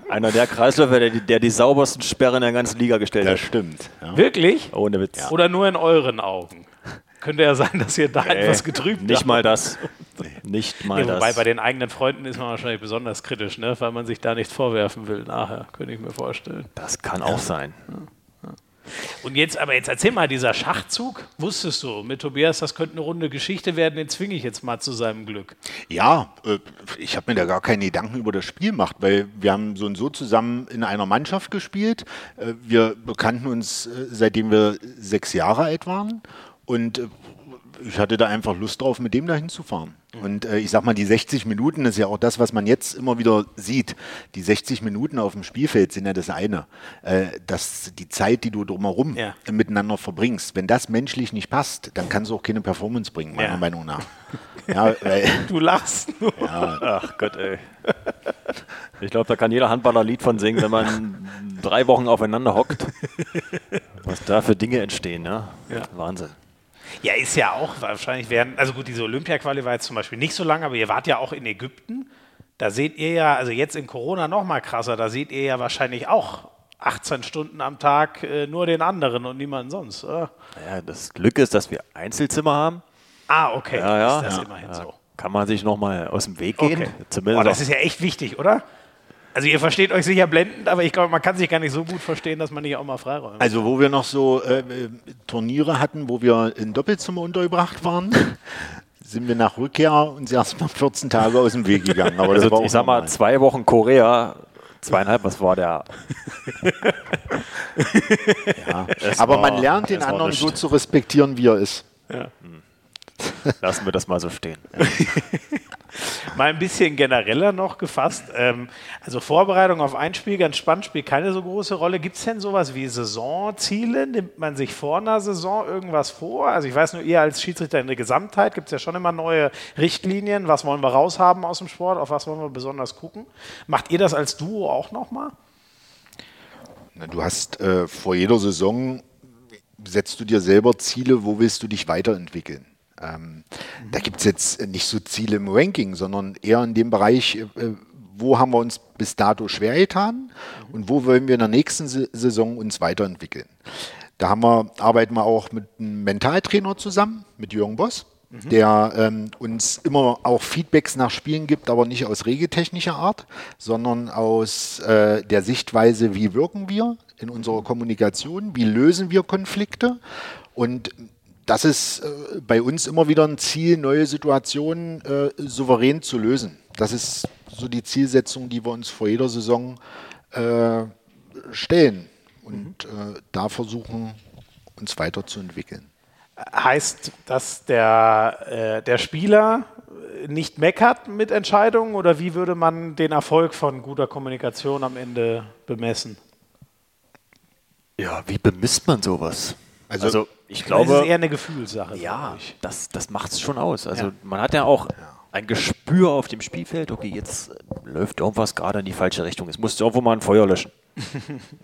Einer der Kreisläufer, der, der, die saubersten Sperren in der ganzen Liga gestellt das hat. Das stimmt. Ja. Wirklich? Ohne Witz. Oder nur in euren Augen? Könnte ja sein, dass ihr da nee, etwas getrübt Nicht habt. mal das. Nicht mal nee, wobei das. bei den eigenen Freunden ist man wahrscheinlich besonders kritisch, ne? weil man sich da nichts vorwerfen will nachher, könnte ich mir vorstellen. Das kann auch sein. Und jetzt, aber jetzt erzähl mal, dieser Schachzug, wusstest du mit Tobias, das könnte eine runde Geschichte werden, den zwinge ich jetzt mal zu seinem Glück. Ja, äh, ich habe mir da gar keine Gedanken über das Spiel gemacht, weil wir haben so und so zusammen in einer Mannschaft gespielt. Äh, wir bekannten uns, äh, seitdem wir sechs Jahre alt waren. Und ich hatte da einfach Lust drauf, mit dem da hinzufahren. Und äh, ich sag mal, die 60 Minuten ist ja auch das, was man jetzt immer wieder sieht. Die 60 Minuten auf dem Spielfeld sind ja das eine. Äh, dass die Zeit, die du drumherum ja. miteinander verbringst, wenn das menschlich nicht passt, dann kannst du auch keine Performance bringen, meiner ja. Meinung nach. [laughs] Ja, weil, du lachst nur. Ja. Ach Gott, ey. Ich glaube, da kann jeder Handballer ein Lied von singen, wenn man drei Wochen aufeinander hockt. Was da für Dinge entstehen, ja. Wahnsinn. Ja, ist ja auch wahrscheinlich werden, also gut, diese Olympia-Quali war jetzt zum Beispiel nicht so lange, aber ihr wart ja auch in Ägypten. Da seht ihr ja, also jetzt in Corona noch mal krasser, da seht ihr ja wahrscheinlich auch 18 Stunden am Tag äh, nur den anderen und niemanden sonst. Oder? Ja, das Glück ist, dass wir Einzelzimmer haben. Ah, okay. Ja, ja. Ist das ja, immerhin ja. so. Kann man sich noch mal aus dem Weg gehen. Okay. Zumindest oh, das ist ja echt wichtig, oder? Also ihr versteht euch sicher blendend, aber ich glaube, man kann sich gar nicht so gut verstehen, dass man nicht auch mal freiräumt. Also wo wir noch so äh, Turniere hatten, wo wir in Doppelzimmer untergebracht waren, [laughs] sind wir nach Rückkehr uns erstmal 14 Tage aus dem Weg gegangen. Aber also, ich sag mal, zwei Wochen Korea, zweieinhalb, was war der? [laughs] ja. Aber war, man lernt den anderen so zu respektieren, wie er ist. Ja. Lassen wir das mal so stehen. mal ein bisschen genereller noch gefasst. Ähm, also Vorbereitung auf ein Spiel, ganz spannend, spielt keine so große Rolle. Gibt es denn sowas wie Saisonziele? Nimmt man sich vor einer Saison irgendwas vor? Also ich weiß nur, ihr als Schiedsrichter in der Gesamtheit gibt es ja schon immer neue Richtlinien. Was wollen wir raushaben aus dem Sport? Auf was wollen wir besonders gucken? Macht ihr das als Duo auch nochmal? Du hast äh, vor jeder Saison setzt du dir selber Ziele, wo willst du dich weiterentwickeln? Ähm, da gibt es jetzt nicht so Ziele im Ranking, sondern eher in dem Bereich, äh, wo haben wir uns bis dato schwer getan und wo wollen wir in der nächsten Saison uns weiterentwickeln. Da haben wir, arbeiten wir auch mit einem Mentaltrainer zusammen, mit Jürgen Boss, mhm. der ähm, uns immer auch Feedbacks nach Spielen gibt, aber nicht aus regeltechnischer Art, sondern aus äh, der Sichtweise, wie wirken wir in unserer Kommunikation, wie lösen wir Konflikte und das ist äh, bei uns immer wieder ein Ziel, neue Situationen äh, souverän zu lösen. Das ist so die Zielsetzung, die wir uns vor jeder Saison äh, stellen und mhm. da versuchen, uns weiterzuentwickeln. Heißt, dass der, äh, der Spieler nicht meckert mit Entscheidungen oder wie würde man den Erfolg von guter Kommunikation am Ende bemessen? Ja, wie bemisst man sowas? Also, also ich glaube. Das ist eher eine Gefühlssache. Ja, das, das macht es schon aus. Also ja. man hat ja auch ein Gespür auf dem Spielfeld, okay, jetzt läuft irgendwas gerade in die falsche Richtung. Es muss irgendwo mal ein Feuer löschen. [laughs]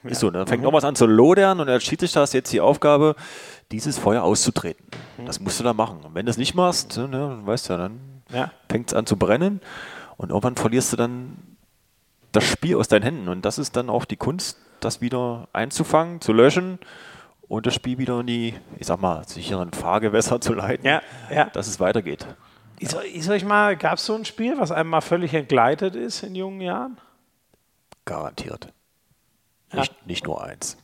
ja. Ist so, ne? dann fängt mhm. irgendwas an zu lodern und als Schiedsrichter hast jetzt die Aufgabe, dieses Feuer auszutreten. Mhm. Das musst du da machen. Und wenn du es nicht machst, ne, ne weißt du ja, dann ja. fängt es an zu brennen und irgendwann verlierst du dann das Spiel aus deinen Händen. Und das ist dann auch die Kunst, das wieder einzufangen, zu löschen und das Spiel wieder in die, ich sag mal, sicheren Fahrgewässer zu leiten, ja, ja. dass es weitergeht. Ist, ist euch mal, gab es so ein Spiel, was einem mal völlig entgleitet ist in jungen Jahren? Garantiert. Ja. Nicht, nicht nur eins.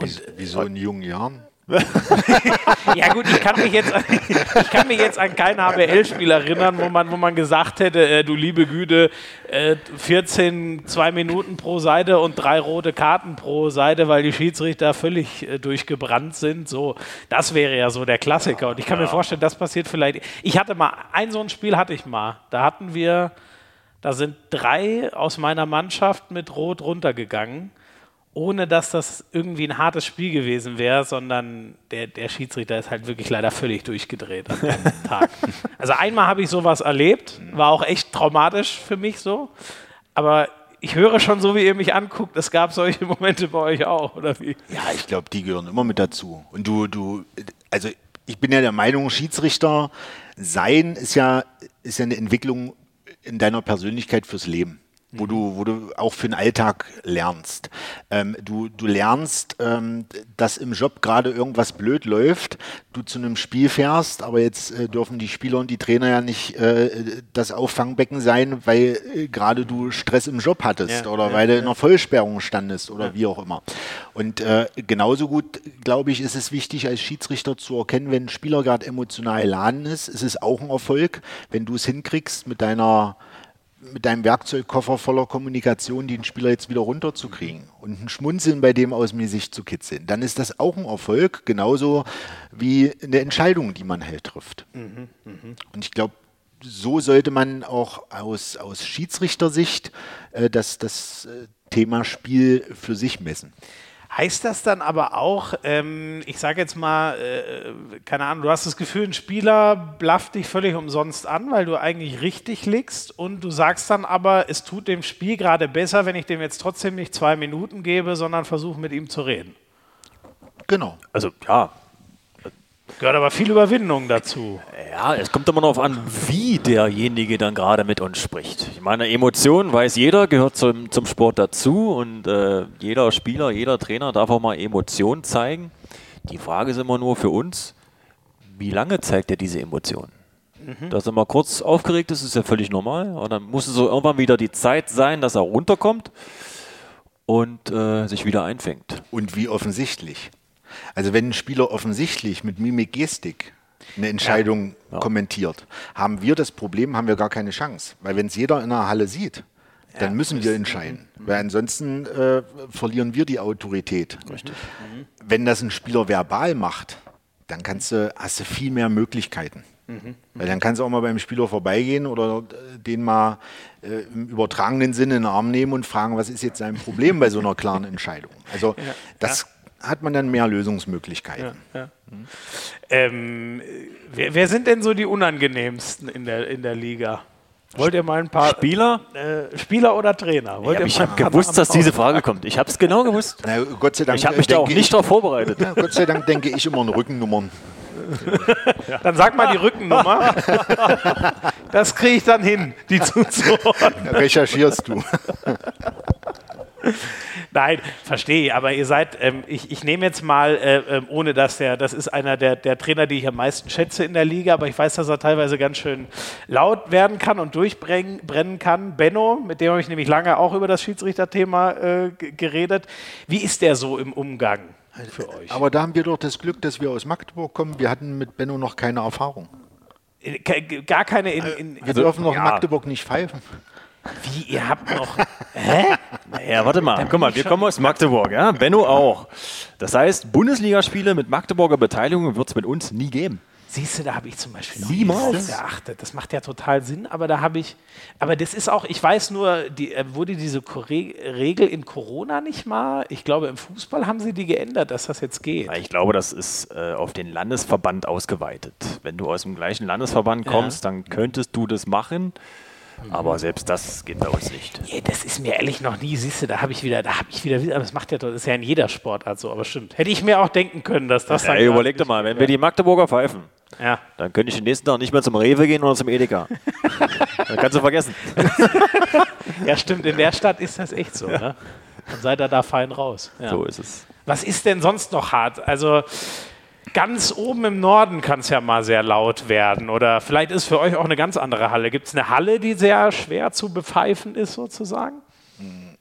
Und, Wieso in jungen Jahren? [laughs] ja gut, ich kann mich jetzt, ich kann mich jetzt an kein HBL-Spiel erinnern, wo man, wo man gesagt hätte, äh, du liebe Güte, äh, 14, zwei Minuten pro Seite und drei rote Karten pro Seite, weil die Schiedsrichter völlig äh, durchgebrannt sind. So, das wäre ja so der Klassiker. Und ich kann ja. mir vorstellen, das passiert vielleicht. Ich hatte mal, ein so ein Spiel hatte ich mal. Da hatten wir, da sind drei aus meiner Mannschaft mit Rot runtergegangen ohne dass das irgendwie ein hartes Spiel gewesen wäre, sondern der, der Schiedsrichter ist halt wirklich leider völlig durchgedreht an dem [laughs] Tag. Also einmal habe ich sowas erlebt, war auch echt traumatisch für mich so, aber ich höre schon so, wie ihr mich anguckt, es gab solche [laughs] Momente bei euch auch, oder wie? Ja, ich glaube, die gehören immer mit dazu. Und du, du, also ich bin ja der Meinung, Schiedsrichter sein ist ja, ist ja eine Entwicklung in deiner Persönlichkeit fürs Leben. Wo du, wo du auch für den Alltag lernst. Ähm, du, du lernst, ähm, dass im Job gerade irgendwas blöd läuft, du zu einem Spiel fährst, aber jetzt äh, dürfen die Spieler und die Trainer ja nicht äh, das Auffangbecken sein, weil äh, gerade du Stress im Job hattest ja, oder ja, weil du in einer Vollsperrung standest oder wie auch immer. Und äh, genauso gut, glaube ich, ist es wichtig, als Schiedsrichter zu erkennen, wenn ein Spieler gerade emotional laden ist, ist es auch ein Erfolg, wenn du es hinkriegst mit deiner mit deinem Werkzeugkoffer voller Kommunikation den Spieler jetzt wieder runterzukriegen und ein Schmunzeln bei dem aus mir sich zu kitzeln, dann ist das auch ein Erfolg, genauso wie eine Entscheidung, die man halt trifft. Mhm, mh. Und ich glaube, so sollte man auch aus, aus Schiedsrichtersicht äh, das, das äh, Thema Spiel für sich messen. Heißt das dann aber auch, ähm, ich sage jetzt mal, äh, keine Ahnung, du hast das Gefühl, ein Spieler blafft dich völlig umsonst an, weil du eigentlich richtig liegst und du sagst dann aber, es tut dem Spiel gerade besser, wenn ich dem jetzt trotzdem nicht zwei Minuten gebe, sondern versuche mit ihm zu reden. Genau. Also ja, Gehört aber viel Überwindung dazu. Ja, es kommt immer darauf an, wie derjenige dann gerade mit uns spricht. Ich meine, Emotionen weiß jeder, gehört zum, zum Sport dazu und äh, jeder Spieler, jeder Trainer darf auch mal Emotionen zeigen. Die Frage ist immer nur für uns, wie lange zeigt er diese Emotionen? Mhm. Dass er mal kurz aufgeregt ist, ist ja völlig normal. Und dann muss es so irgendwann wieder die Zeit sein, dass er runterkommt und äh, sich wieder einfängt. Und wie offensichtlich? Also wenn ein Spieler offensichtlich mit Mimik Gestik eine Entscheidung ja. Kommentiert, haben wir das Problem, haben wir gar keine Chance. Weil wenn es jeder in der Halle sieht, dann ja, müssen wir entscheiden. Mhm. Weil ansonsten äh, verlieren wir die Autorität. Richtig. Mhm. Wenn das ein Spieler verbal macht, dann kannst du, hast du viel mehr Möglichkeiten. Mhm. Weil dann kannst du auch mal beim Spieler vorbeigehen oder äh, den mal äh, im übertragenen Sinne in den Arm nehmen und fragen, was ist jetzt sein Problem bei so einer klaren Entscheidung. Also ja. das hat man dann mehr Lösungsmöglichkeiten. Ja, ja. Mhm. Ähm, wer, wer, sind denn so die unangenehmsten in der, in der Liga? Wollt ihr mal ein paar Spieler? Äh, Spieler oder Trainer? Ja, ich habe gewusst, dass diese Frage kommt. Ich habe es genau gewusst. Na, Gott sei Dank, ich habe mich da auch nicht darauf vorbereitet. Ja, Gott sei Dank denke ich immer an Rückennummern. Dann sag mal die Rückennummer. Das kriege ich dann hin, die zuzuordnen. Recherchierst du. [laughs] Nein, verstehe, aber ihr seid, ähm, ich, ich nehme jetzt mal, äh, äh, ohne dass der, das ist einer der, der Trainer, die ich am meisten schätze in der Liga, aber ich weiß, dass er teilweise ganz schön laut werden kann und durchbrennen kann. Benno, mit dem habe ich nämlich lange auch über das Schiedsrichterthema äh, geredet. Wie ist der so im Umgang? Für euch. Aber da haben wir doch das Glück, dass wir aus Magdeburg kommen. Wir hatten mit Benno noch keine Erfahrung. Äh, gar keine in, in Wir dürfen noch ja. in Magdeburg nicht pfeifen. Wie, ihr habt noch. [laughs] Hä? Naja, warte mal. Guck mal, wir kommen aus Magdeburg, ja? Benno auch. Das heißt, Bundesligaspiele mit Magdeburger Beteiligung wird es mit uns nie geben. Siehst du, da habe ich zum Beispiel noch Niemals. geachtet. Das macht ja total Sinn, aber da habe ich, aber das ist auch, ich weiß nur, die, äh, wurde diese Regel in Corona nicht mal, ich glaube im Fußball haben sie die geändert, dass das jetzt geht. Ich glaube, das ist äh, auf den Landesverband ausgeweitet. Wenn du aus dem gleichen Landesverband kommst, ja. dann könntest du das machen. Aber selbst das geht bei uns nicht. Ja, das ist mir ehrlich noch nie, siehst du, da habe ich wieder, da habe ich wieder, aber das macht ja, das ist ja in jeder Sportart so, aber stimmt. Hätte ich mir auch denken können, dass das ja, dann. Überleg doch mal, wenn wir die Magdeburger pfeifen, ja. dann könnte ich den nächsten Tag nicht mehr zum Rewe gehen oder zum Edeka. [laughs] dann kannst du vergessen. [laughs] ja, stimmt, in der Stadt ist das echt so, ja. ne? Dann seid ihr da fein raus. Ja. So ist es. Was ist denn sonst noch hart? Also, ganz oben im Norden kann es ja mal sehr laut werden. Oder vielleicht ist für euch auch eine ganz andere Halle. Gibt es eine Halle, die sehr schwer zu bepfeifen ist, sozusagen?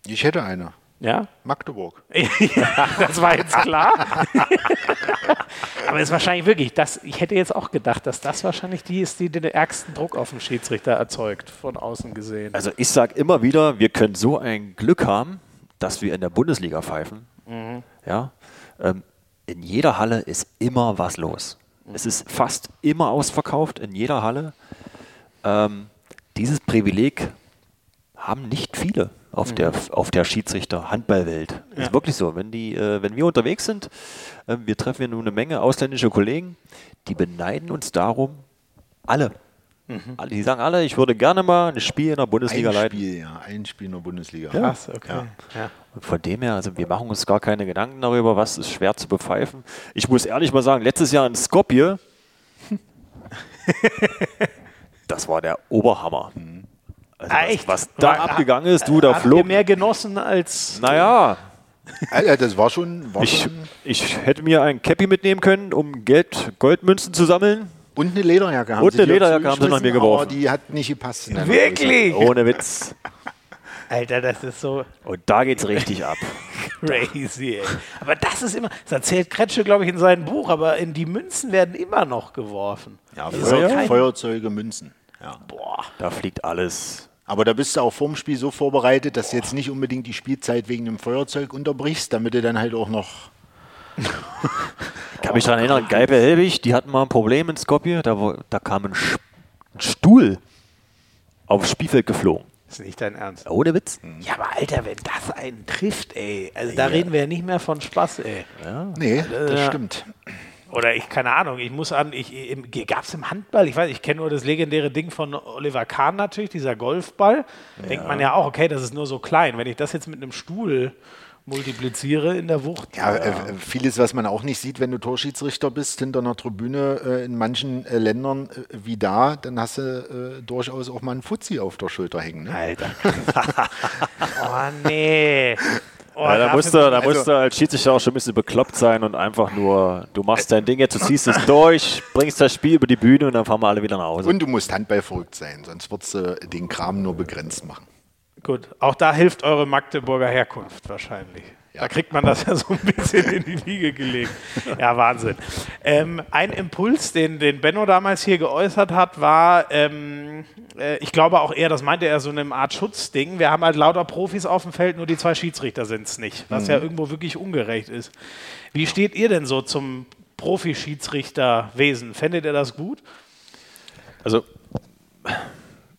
Ich hätte eine. Ja? Magdeburg. [laughs] ja, das war jetzt klar. [laughs] Aber es ist wahrscheinlich wirklich, das, ich hätte jetzt auch gedacht, dass das wahrscheinlich die ist, die den ärgsten Druck auf den Schiedsrichter erzeugt, von außen gesehen. Also ich sage immer wieder, wir können so ein Glück haben, dass wir in der Bundesliga pfeifen. Mhm. Ja, ähm, in jeder Halle ist immer was los. Es ist fast immer ausverkauft in jeder Halle. Ähm, dieses Privileg haben nicht viele auf mhm. der, auf der Schiedsrichter-Handballwelt. Ja. Ist wirklich so. Wenn, die, äh, wenn wir unterwegs sind, äh, wir treffen ja nun eine Menge ausländische Kollegen, die beneiden uns darum, alle, Mhm. Die sagen alle, ich würde gerne mal ein Spiel in der Bundesliga ein leiten. Spiel, ja, ein Spiel in der Bundesliga. Ja. Krass, okay. Ja. Ja. von dem her, also wir machen uns gar keine Gedanken darüber, was ist schwer zu bepfeifen. Ich muss ehrlich mal sagen, letztes Jahr in Skopje, [laughs] das war der Oberhammer. Mhm. was, was da war, abgegangen ist, du, da flog. mehr genossen als. Naja. Alter, das war schon. War ich, schon ich hätte mir ein Cappy mitnehmen können, um Geld, Goldmünzen zu sammeln. Und eine Lederjacke haben Und eine Lederjacke haben sie nach mir geworfen. Aber die hat nicht gepasst. Wirklich? Ohne Witz. [laughs] Alter, das ist so. Und da geht's richtig ab. [laughs] Crazy, ey. Aber das ist immer, das erzählt Kretsche, glaube ich, in seinem Buch, aber in die Münzen werden immer noch geworfen. Ja, Feuer, kein... Feuerzeuge, Münzen. Ja. Boah. Da fliegt alles. Aber da bist du auch vorm Spiel so vorbereitet, dass du jetzt nicht unbedingt die Spielzeit wegen dem Feuerzeug unterbrichst, damit du dann halt auch noch. Ich kann mich daran erinnern, Geibe Helbig, die hatten mal ein Problem in Skopje, da, da kam ein, ein Stuhl aufs Spielfeld geflogen. Das ist nicht dein Ernst. Ohne Witz. Ja, aber Alter, wenn das einen trifft, ey. Also da ja. reden wir ja nicht mehr von Spaß, ey. Ja. Nee, das äh, stimmt. Oder ich, keine Ahnung, ich muss an, ich, gab es im Handball, ich weiß, ich kenne nur das legendäre Ding von Oliver Kahn natürlich, dieser Golfball. Ja. Denkt man ja auch, okay, das ist nur so klein. Wenn ich das jetzt mit einem Stuhl multipliziere in der Wucht. Ja, äh, vieles, was man auch nicht sieht, wenn du Torschiedsrichter bist, hinter einer Tribüne äh, in manchen äh, Ländern äh, wie da, dann hast du äh, durchaus auch mal einen Fuzzi auf der Schulter hängen. Ne? Alter. [laughs] oh nee. Oh, ja, da musst, du, da musst du als Schiedsrichter auch schon ein bisschen bekloppt sein und einfach nur, du machst dein Ding jetzt, du ziehst es durch, bringst das Spiel über die Bühne und dann fahren wir alle wieder nach Hause. Und du musst Handball verrückt sein, sonst würdest du den Kram nur begrenzt machen. Gut, auch da hilft eure Magdeburger Herkunft wahrscheinlich. Ja. Da kriegt man das ja so ein bisschen in die Wiege gelegt. Ja, Wahnsinn. Ähm, ein Impuls, den, den Benno damals hier geäußert hat, war, ähm, äh, ich glaube auch eher, das meinte er so eine Art Schutzding. Wir haben halt lauter Profis auf dem Feld, nur die zwei Schiedsrichter sind es nicht, was mhm. ja irgendwo wirklich ungerecht ist. Wie steht ihr denn so zum Profi-Schiedsrichterwesen? Fändet ihr das gut? Also,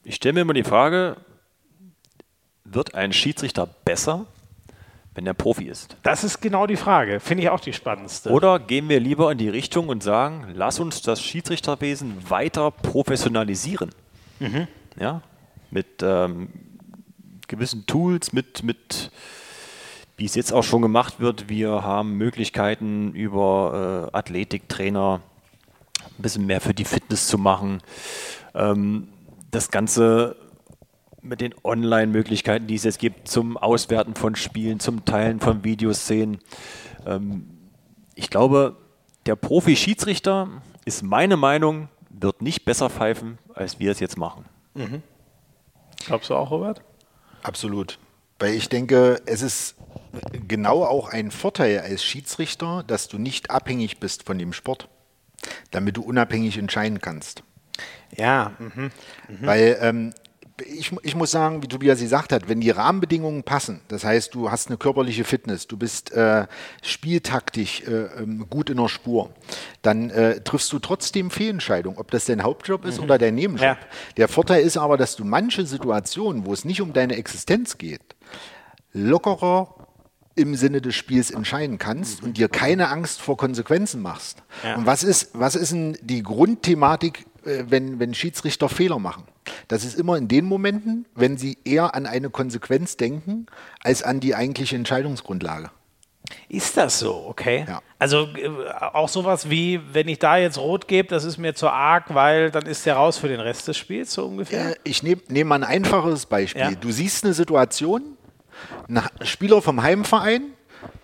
ich stelle mir immer die Frage, wird ein Schiedsrichter besser, wenn er Profi ist? Das ist genau die Frage. Finde ich auch die spannendste. Oder gehen wir lieber in die Richtung und sagen, lass uns das Schiedsrichterwesen weiter professionalisieren? Mhm. Ja, mit ähm, gewissen Tools, mit, mit wie es jetzt auch schon gemacht wird. Wir haben Möglichkeiten über äh, Athletiktrainer ein bisschen mehr für die Fitness zu machen. Ähm, das Ganze mit den Online-Möglichkeiten, die es jetzt gibt, zum Auswerten von Spielen, zum Teilen von Videoszenen. Ähm, ich glaube, der Profi-Schiedsrichter ist meine Meinung, wird nicht besser pfeifen, als wir es jetzt machen. Mhm. Glaubst du auch, Robert? Absolut. Weil ich denke, es ist genau auch ein Vorteil als Schiedsrichter, dass du nicht abhängig bist von dem Sport, damit du unabhängig entscheiden kannst. Ja. Mhm. Mhm. Weil ähm, ich, ich, muss sagen, wie Tobias gesagt hat, wenn die Rahmenbedingungen passen, das heißt, du hast eine körperliche Fitness, du bist äh, spieltaktisch äh, ähm, gut in der Spur, dann äh, triffst du trotzdem Fehlentscheidungen, ob das dein Hauptjob ist mhm. oder dein Nebenjob. Ja. Der Vorteil ist aber, dass du manche Situationen, wo es nicht um deine Existenz geht, lockerer im Sinne des Spiels entscheiden kannst und dir keine Angst vor Konsequenzen machst. Ja. Und was ist, was ist denn die Grundthematik, wenn, wenn Schiedsrichter Fehler machen? Das ist immer in den Momenten, wenn sie eher an eine Konsequenz denken, als an die eigentliche Entscheidungsgrundlage. Ist das so, okay? Ja. Also äh, auch sowas wie, wenn ich da jetzt rot gebe, das ist mir zu arg, weil dann ist der raus für den Rest des Spiels, so ungefähr? Äh, ich nehme nehm mal ein einfaches Beispiel. Ja. Du siehst eine Situation, ein Spieler vom Heimverein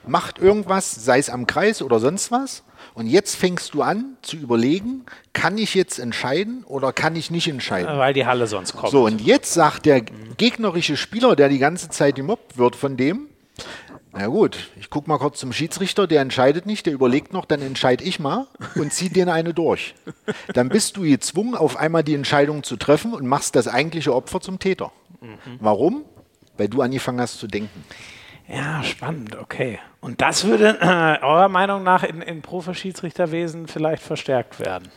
macht irgendwas, sei es am Kreis oder sonst was, und jetzt fängst du an zu überlegen, kann ich jetzt entscheiden oder kann ich nicht entscheiden? Weil die Halle sonst kommt. So, und jetzt sagt der gegnerische Spieler, der die ganze Zeit gemobbt wird von dem, na gut, ich gucke mal kurz zum Schiedsrichter, der entscheidet nicht, der überlegt noch, dann entscheide ich mal und ziehe den eine durch. Dann bist du gezwungen, auf einmal die Entscheidung zu treffen und machst das eigentliche Opfer zum Täter. Mhm. Warum? Weil du angefangen hast zu denken. Ja, spannend, okay. Und das würde äh, eurer Meinung nach in, in Profi-Schiedsrichterwesen vielleicht verstärkt werden?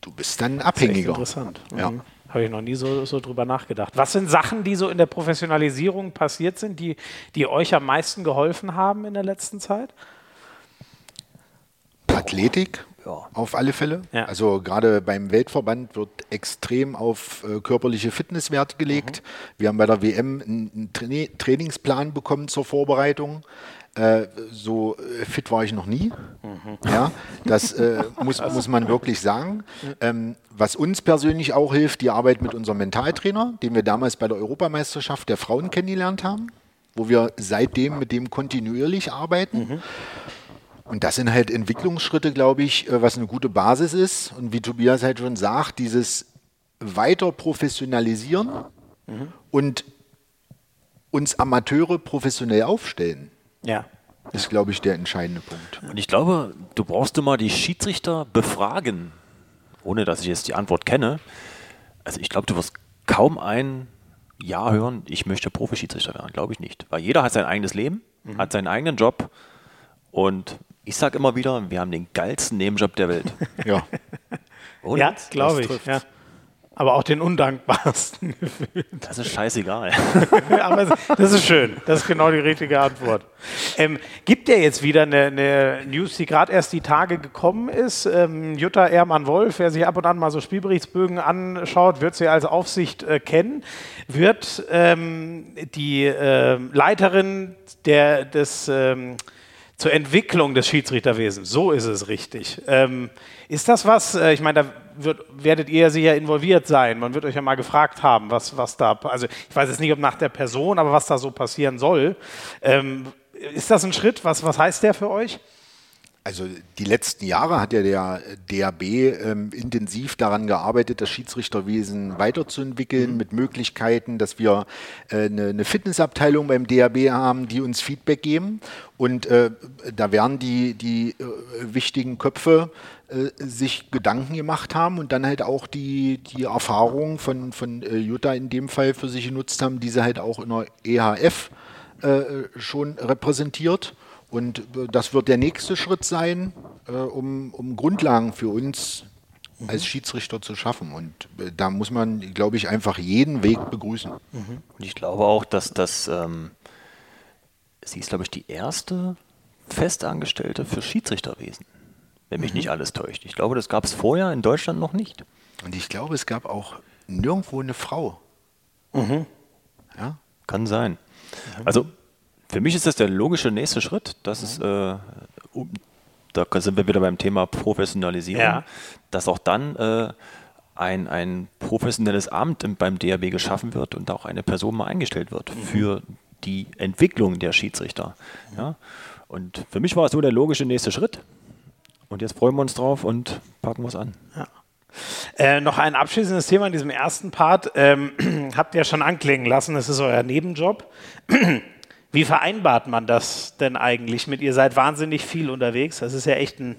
Du bist dann abhängiger. interessant. Ja. Mhm. Habe ich noch nie so, so drüber nachgedacht. Was sind Sachen, die so in der Professionalisierung passiert sind, die, die euch am meisten geholfen haben in der letzten Zeit? Athletik, ja. Auf alle Fälle. Ja. Also gerade beim Weltverband wird extrem auf äh, körperliche Fitnesswerte gelegt. Mhm. Wir haben bei der WM einen Tra Trainingsplan bekommen zur Vorbereitung. Äh, so äh, fit war ich noch nie. Mhm. Ja, das äh, muss, [laughs] muss man wirklich sagen. Ähm, was uns persönlich auch hilft, die Arbeit mit unserem Mentaltrainer, den wir damals bei der Europameisterschaft der Frauen kennengelernt haben, wo wir seitdem mit dem kontinuierlich arbeiten. Mhm. Und das sind halt Entwicklungsschritte, glaube ich, äh, was eine gute Basis ist. Und wie Tobias halt schon sagt, dieses weiter professionalisieren mhm. und uns Amateure professionell aufstellen. Ja. Ist, glaube ich, der entscheidende Punkt. Und ich glaube, du brauchst immer die Schiedsrichter befragen, ohne dass ich jetzt die Antwort kenne. Also ich glaube, du wirst kaum ein Ja hören, ich möchte Profischiedsrichter werden. Glaube ich nicht. Weil jeder hat sein eigenes Leben, mhm. hat seinen eigenen Job und ich sage immer wieder, wir haben den geilsten Nebenjob der Welt. [laughs] ja. Und ja, glaube ich. Ja. Aber auch den undankbarsten. [laughs] Das ist scheißegal. [laughs] Aber das ist schön. Das ist genau die richtige Antwort. Ähm, gibt ja jetzt wieder eine, eine News, die gerade erst die Tage gekommen ist. Ähm, Jutta Ehrmann-Wolf, wer sich ab und an mal so Spielberichtsbögen anschaut, wird sie als Aufsicht äh, kennen, wird ähm, die äh, Leiterin der, des ähm, zur Entwicklung des Schiedsrichterwesens. So ist es richtig. Ähm, ist das was, äh, ich meine, da wird, werdet ihr sicher involviert sein. Man wird euch ja mal gefragt haben, was, was da, also ich weiß jetzt nicht, ob nach der Person, aber was da so passieren soll. Ähm, ist das ein Schritt? Was, was heißt der für euch? Also die letzten Jahre hat ja der DAB ähm, intensiv daran gearbeitet, das Schiedsrichterwesen weiterzuentwickeln mhm. mit Möglichkeiten, dass wir äh, eine, eine, Fitnessabteilung beim DAB haben, die uns Feedback geben. Und äh, da werden die, die äh, wichtigen Köpfe äh, sich Gedanken gemacht haben und dann halt auch die, die Erfahrung von, von äh, Jutta in dem Fall für sich genutzt haben, diese halt auch in der EHF äh, schon repräsentiert. Und äh, das wird der nächste Schritt sein, äh, um, um Grundlagen für uns mhm. als Schiedsrichter zu schaffen. Und äh, da muss man, glaube ich, einfach jeden Weg begrüßen. Mhm. Und ich glaube auch, dass das, ähm, sie ist, glaube ich, die erste Festangestellte für Schiedsrichterwesen, wenn mich mhm. nicht alles täuscht. Ich glaube, das gab es vorher in Deutschland noch nicht. Und ich glaube, es gab auch nirgendwo eine Frau. Mhm. Ja? Kann sein. Mhm. Also für mich ist das der logische nächste Schritt. Das ist, äh, da sind wir wieder beim Thema Professionalisierung, ja. dass auch dann äh, ein, ein professionelles Amt beim DRB geschaffen wird und auch eine Person mal eingestellt wird mhm. für die Entwicklung der Schiedsrichter. Ja? Und für mich war es so der logische nächste Schritt. Und jetzt freuen wir uns drauf und packen wir es an. Ja. Äh, noch ein abschließendes Thema in diesem ersten Part. Ähm, [clears throat] habt ihr schon anklingen lassen, es ist euer Nebenjob. [clears throat] Wie vereinbart man das denn eigentlich mit? Ihr seid wahnsinnig viel unterwegs. Das ist ja echt ein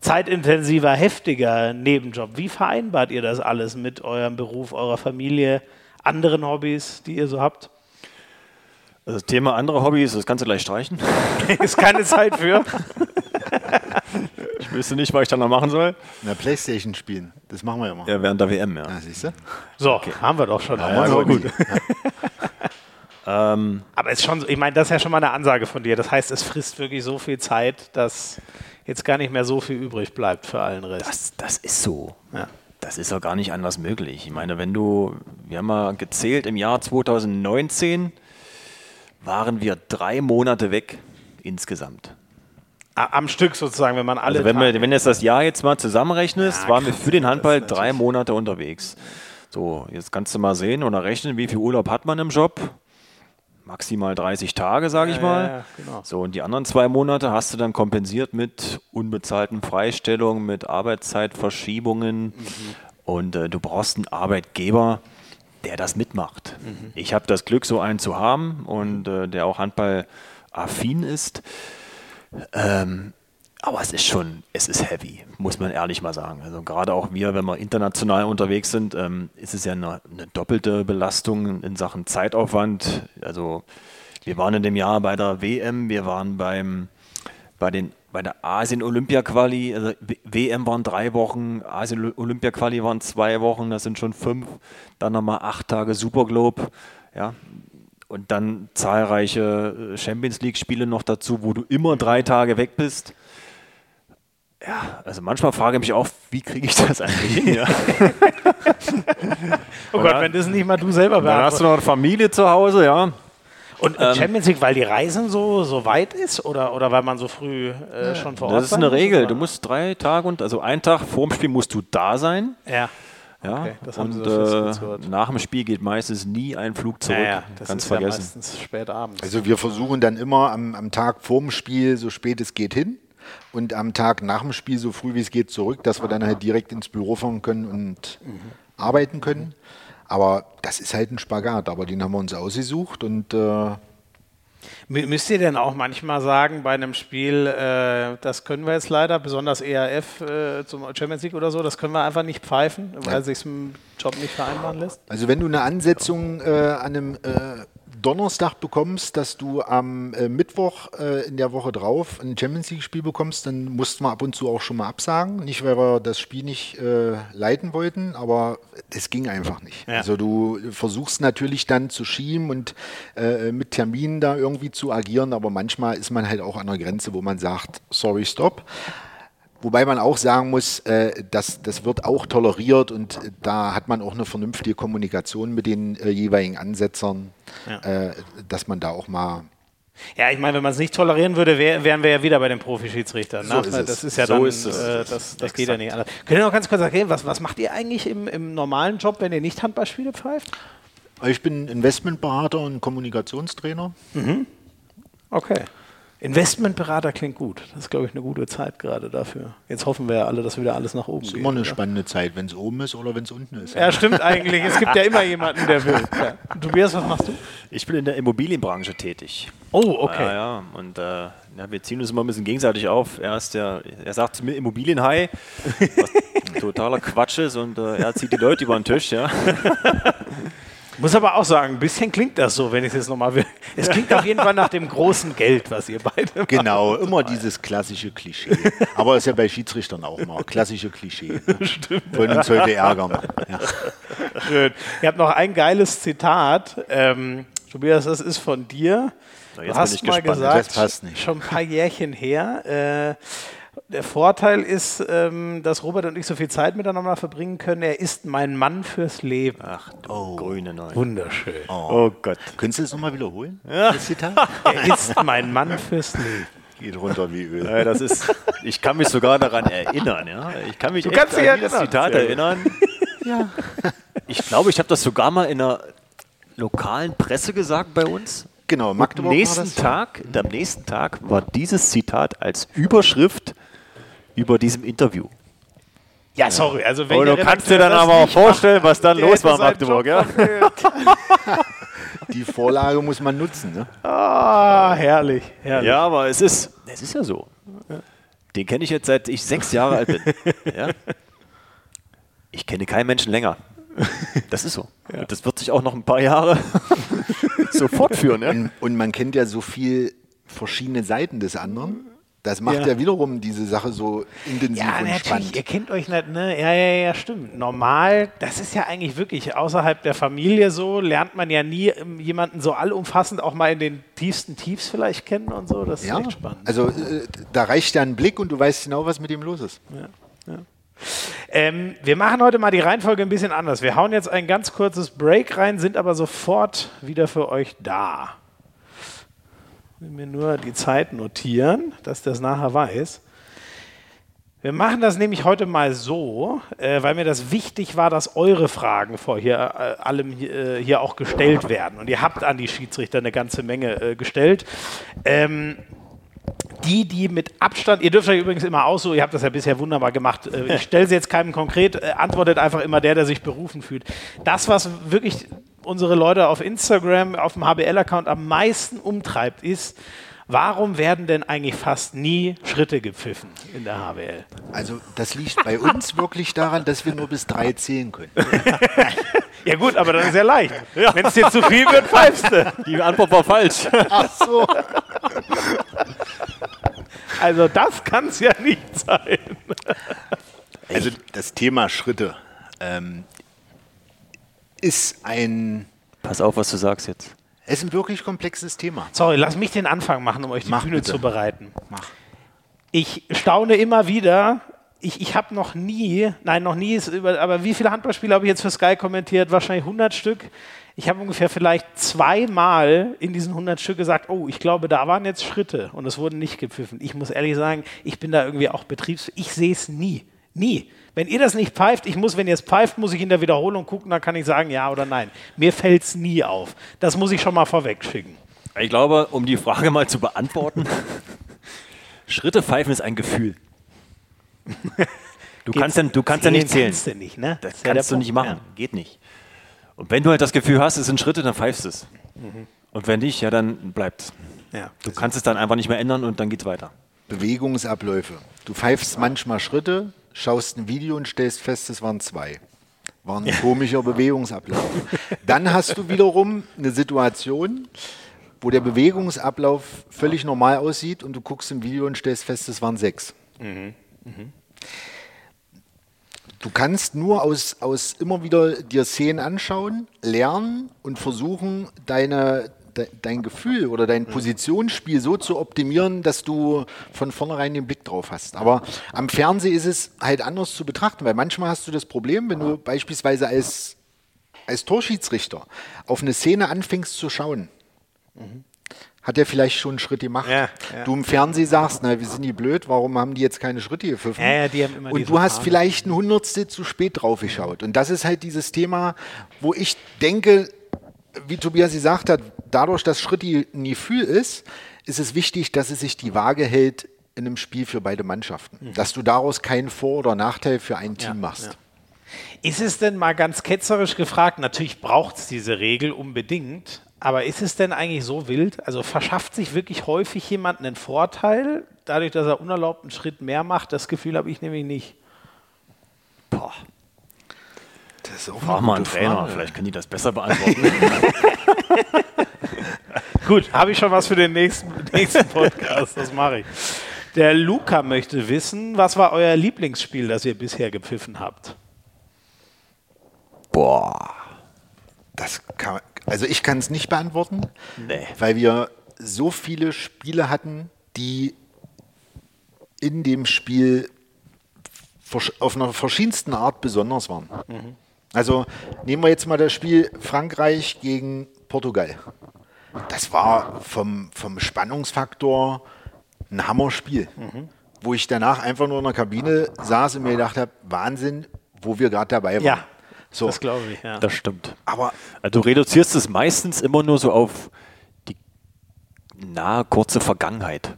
zeitintensiver, heftiger Nebenjob. Wie vereinbart ihr das alles mit eurem Beruf, eurer Familie, anderen Hobbys, die ihr so habt? Also das Thema andere Hobbys, das kannst du gleich streichen. [laughs] ist keine Zeit für. ich wüsste nicht, was ich dann noch machen soll. Na, Playstation spielen, das machen wir ja mal. Ja, während der WM, ja. ja siehst du? So, okay. haben wir doch schon. Ja, ja, also gut. [laughs] Ähm, Aber es ist schon, ich meine, das ist ja schon mal eine Ansage von dir. Das heißt, es frisst wirklich so viel Zeit, dass jetzt gar nicht mehr so viel übrig bleibt für allen Rest. Das, das ist so. Ja. Das ist auch gar nicht anders möglich. Ich meine, wenn du, wir haben mal gezählt, im Jahr 2019 waren wir drei Monate weg insgesamt. Am Stück sozusagen, wenn man alle. Also wenn, wir, wenn du das Jahr jetzt mal zusammenrechnest, ja, waren wir für den Handball drei Monate unterwegs. So, jetzt kannst du mal sehen oder rechnen, wie viel Urlaub hat man im Job maximal 30 Tage, sage ich ja, mal. Ja, genau. So, und die anderen zwei Monate hast du dann kompensiert mit unbezahlten Freistellungen, mit Arbeitszeitverschiebungen. Mhm. Und äh, du brauchst einen Arbeitgeber, der das mitmacht. Mhm. Ich habe das Glück, so einen zu haben und äh, der auch handballaffin ist. Ähm, aber es ist schon, es ist heavy, muss man ehrlich mal sagen. Also gerade auch wir, wenn wir international unterwegs sind, ähm, ist es ja eine, eine, doppelte Belastung in Sachen Zeitaufwand. Also wir waren in dem Jahr bei der WM, wir waren beim, bei, den, bei der Asien-Olympia-Quali, also WM waren drei Wochen, Asien-Olympia-Quali waren zwei Wochen, das sind schon fünf. Dann nochmal acht Tage Superglobe. Ja, und dann zahlreiche äh, Champions League-Spiele noch dazu, wo du immer drei Tage weg bist ja, also manchmal frage ich mich auch, wie kriege ich das eigentlich hin? Ja? [laughs] oh Gott, wenn das nicht mal du selber Dann hast du noch eine Familie zu Hause, ja. Und ähm, Champions League, weil die Reisen so, so weit ist oder, oder weil man so früh äh, schon vor Ort ist? Das ist eine Regel. Du musst drei Tage und also einen Tag vor dem Spiel musst du da sein. Ja. Ja, okay, und äh, nach dem Spiel geht meistens nie ein Flug zurück. Ja, ja, das Ganz ist vergessen. Ja meistens spät abends. Also wir versuchen dann immer am, am Tag vor dem Spiel so spät es geht hin und am Tag nach dem Spiel so früh wie es geht zurück, dass wir dann halt direkt ins Büro fahren können und mhm. arbeiten können. Aber das ist halt ein Spagat, aber den haben wir uns ausgesucht und äh Müsst ihr denn auch manchmal sagen bei einem Spiel, äh, das können wir jetzt leider, besonders ERF äh, zum Champions League oder so, das können wir einfach nicht pfeifen, weil ja. sich im Job nicht vereinbaren lässt? Also wenn du eine Ansetzung äh, an einem äh, Donnerstag bekommst, dass du am äh, Mittwoch äh, in der Woche drauf ein Champions League-Spiel bekommst, dann mussten wir ab und zu auch schon mal absagen. Nicht, weil wir das Spiel nicht äh, leiten wollten, aber es ging einfach nicht. Ja. Also du versuchst natürlich dann zu schieben und äh, mit Terminen da irgendwie zu agieren, aber manchmal ist man halt auch an der Grenze, wo man sagt, sorry, stop. Wobei man auch sagen muss, äh, dass, das wird auch toleriert und äh, da hat man auch eine vernünftige Kommunikation mit den äh, jeweiligen Ansetzern, ja. äh, dass man da auch mal. Ja, ich meine, wenn man es nicht tolerieren würde, wär, wären wir ja wieder bei den Profischiedsrichtern. So ne? ist das ist ja so dann, ist es. Äh, das, das geht ja nicht anders. Könnt ihr noch ganz kurz erklären, was, was macht ihr eigentlich im, im normalen Job, wenn ihr nicht Handballspiele pfeift? Ich bin Investmentberater und Kommunikationstrainer. Mhm. Okay. Investmentberater klingt gut. Das ist, glaube ich, eine gute Zeit gerade dafür. Jetzt hoffen wir ja alle, dass wieder alles nach oben geht. Es ist immer eine oder? spannende Zeit, wenn es oben ist oder wenn es unten ist. Ja, stimmt eigentlich. Es gibt ja immer jemanden, der will. Ja. Tobias, was machst du? Ich bin in der Immobilienbranche tätig. Oh, okay. Ja, ja. Und äh, ja, wir ziehen uns immer ein bisschen gegenseitig auf. Er, ist der, er sagt zu mir Immobilienhai, was [laughs] totaler Quatsch ist und äh, er zieht die Leute über den Tisch, ja. Muss aber auch sagen, ein bisschen klingt das so, wenn ich es jetzt nochmal will. Es klingt auf jeden Fall nach dem großen Geld, was ihr beide Genau, macht. immer dieses klassische Klischee. Aber das ist ja bei Schiedsrichtern auch immer. Klassische Klischee. Ne? [laughs] Stimmt. Wollen uns heute ärgern. Ja. Schön. Ihr habt noch ein geiles Zitat. Ähm, Tobias, das ist von dir. So, du hast mal gespannt. gesagt, schon ein paar Jährchen her, äh, der Vorteil ist, ähm, dass Robert und ich so viel Zeit miteinander verbringen können. Er ist mein Mann fürs Leben. Ach, du oh. grüne Neue. Wunderschön. Oh, oh Gott. Könntest du das nochmal wiederholen? [laughs] Ja. Das Zitat? er ist mein Mann fürs Leben. Geht runter wie Öl. Ja, das ist, ich kann mich sogar daran erinnern. Ja? Ich kann mich du echt an dieses Zitat erinnern. ja. Ich glaube, ich habe das sogar mal in einer lokalen Presse gesagt bei uns. Genau, Magdeburg am nächsten Tag, am nächsten Tag war dieses Zitat als Überschrift über diesem Interview. Ja, sorry. Also wenn du kannst dir dann aber auch vorstellen, was dann los war in Magdeburg. Ja? [laughs] Die Vorlage muss man nutzen. Ne? Ah, herrlich, herrlich. Ja, aber es ist, es ist ja so. Den kenne ich jetzt seit ich sechs Jahre alt bin. [laughs] Ja? Ich kenne keinen Menschen länger. Das ist so. Ja. Das wird sich auch noch ein paar Jahre [laughs] so fortführen. Ja? Und, und man kennt ja so viel verschiedene Seiten des anderen. Das macht ja. ja. wiederum diese Sache so intensiv ja, und natürlich, spannend. Ihr kennt euch nicht, ne? Ja, ja, ja, stimmt. Normal, das ist ja eigentlich wirklich außerhalb der Familie so, lernt man ja nie ähm, jemanden so allumfassend auch mal in den tiefsten Tiefs vielleicht kennen und so. Das ist ja. echt spannend. Also äh, da reicht ja ein Blick und du weißt genau, was mit ihm los ist. Ja, ja. Ähm, wir machen heute mal die Reihenfolge ein bisschen anders. Wir hauen jetzt ein ganz kurzes Break rein, sind aber sofort wieder für euch da will mir nur die Zeit notieren, dass ich das nachher weiß. Wir machen das nämlich heute mal so, äh, weil mir das wichtig war, dass eure Fragen vor hier äh, allem hier, äh, hier, auch gestellt werden. Und ihr habt an die Schiedsrichter eine ganze Menge äh, gestellt. Ähm, die, die mit Abstand, ihr dürft euch übrigens immer aussuchen, ihr habt das ja bisher wunderbar gemacht. Äh, ich stelle sie jetzt keinem konkret, äh, antwortet einfach immer der, der sich berufen fühlt. Das, was wirklich unsere Leute auf Instagram, auf dem HBL-Account am meisten umtreibt, ist, Warum werden denn eigentlich fast nie Schritte gepfiffen in der HBL? Also das liegt bei uns [laughs] wirklich daran, dass wir nur bis drei zählen können. [laughs] ja gut, aber dann ist ja leicht. Ja. Wenn es dir zu viel wird, pfeifst du. Die Antwort war falsch. Ach so. [laughs] Also das kann es ja nicht sein. Also das Thema Schritte ähm, ist ein... Pass auf, was du sagst jetzt. Es ist ein wirklich komplexes Thema. Sorry, lass mich den Anfang machen, um euch die Mach Bühne bitte. zu bereiten. Mach. Ich staune immer wieder, ich, ich habe noch nie, nein, noch nie, ist über, aber wie viele Handballspiele habe ich jetzt für Sky kommentiert? Wahrscheinlich 100 Stück. Ich habe ungefähr vielleicht zweimal in diesen 100 Stück gesagt, oh, ich glaube, da waren jetzt Schritte und es wurden nicht gepfiffen. Ich muss ehrlich sagen, ich bin da irgendwie auch betriebs... Ich sehe es nie. Nie. Wenn ihr das nicht pfeift, ich muss, wenn ihr es pfeift, muss ich in der Wiederholung gucken, dann kann ich sagen, ja oder nein. Mir fällt es nie auf. Das muss ich schon mal vorweg schicken. Ich glaube, um die Frage mal zu beantworten, [laughs] Schritte pfeifen ist ein Gefühl. [laughs] Du kannst, dann, du kannst ja nicht zählen. Kannst du nicht, ne? Das, das kannst ja du nicht machen. Ja. Geht nicht. Und wenn du halt das Gefühl hast, es sind Schritte, dann pfeifst es. Mhm. Und wenn nicht, ja, dann bleibt ja. Du kannst es dann einfach nicht mehr ändern und dann geht's weiter. Bewegungsabläufe. Du pfeifst manchmal Schritte, schaust ein Video und stellst fest, es waren zwei. War ein komischer Bewegungsablauf. Dann hast du wiederum eine Situation, wo der Bewegungsablauf völlig normal aussieht und du guckst im Video und stellst fest, es waren sechs. Mhm. Mhm. Du kannst nur aus, aus immer wieder dir Szenen anschauen, lernen und versuchen, deine, de, dein Gefühl oder dein Positionsspiel so zu optimieren, dass du von vornherein den Blick drauf hast. Aber am Fernsehen ist es halt anders zu betrachten, weil manchmal hast du das Problem, wenn du beispielsweise als, als Torschiedsrichter auf eine Szene anfängst zu schauen. Mhm hat er vielleicht schon einen Schritt gemacht. Ja, ja. Du im Fernsehen sagst, na, wir sind die blöd, warum haben die jetzt keine Schritte gepfiffen? Ja, und du hast Frage. vielleicht ein Hundertstel zu spät drauf geschaut. Und das ist halt dieses Thema, wo ich denke, wie Tobias gesagt hat, dadurch, dass Schritti ein Gefühl ist, ist es wichtig, dass es sich die Waage hält in einem Spiel für beide Mannschaften. Mhm. Dass du daraus keinen Vor- oder Nachteil für ein Team machst. Ist es denn mal ganz ketzerisch gefragt, natürlich braucht es diese Regel unbedingt, aber ist es denn eigentlich so wild? Also verschafft sich wirklich häufig jemand einen Vorteil, dadurch, dass er unerlaubt einen Schritt mehr macht? Das Gefühl habe ich nämlich nicht. Boah. Das ist auch Frag mal einen Trainer, Frage. vielleicht können die das besser beantworten. [laughs] Gut, habe ich schon was für den nächsten, [laughs] nächsten Podcast, das mache ich. Der Luca möchte wissen, was war euer Lieblingsspiel, das ihr bisher gepfiffen habt? Boah. Das kann, also ich kann es nicht beantworten, nee. weil wir so viele Spiele hatten, die in dem Spiel auf einer verschiedensten Art besonders waren. Mhm. Also nehmen wir jetzt mal das Spiel Frankreich gegen Portugal. Das war vom, vom Spannungsfaktor ein Hammerspiel, mhm. wo ich danach einfach nur in der Kabine saß und mir gedacht habe, Wahnsinn, wo wir gerade dabei waren. Ja. So. Das glaube ich, ja. Das stimmt. Aber also du reduzierst es meistens immer nur so auf die nahe, kurze Vergangenheit.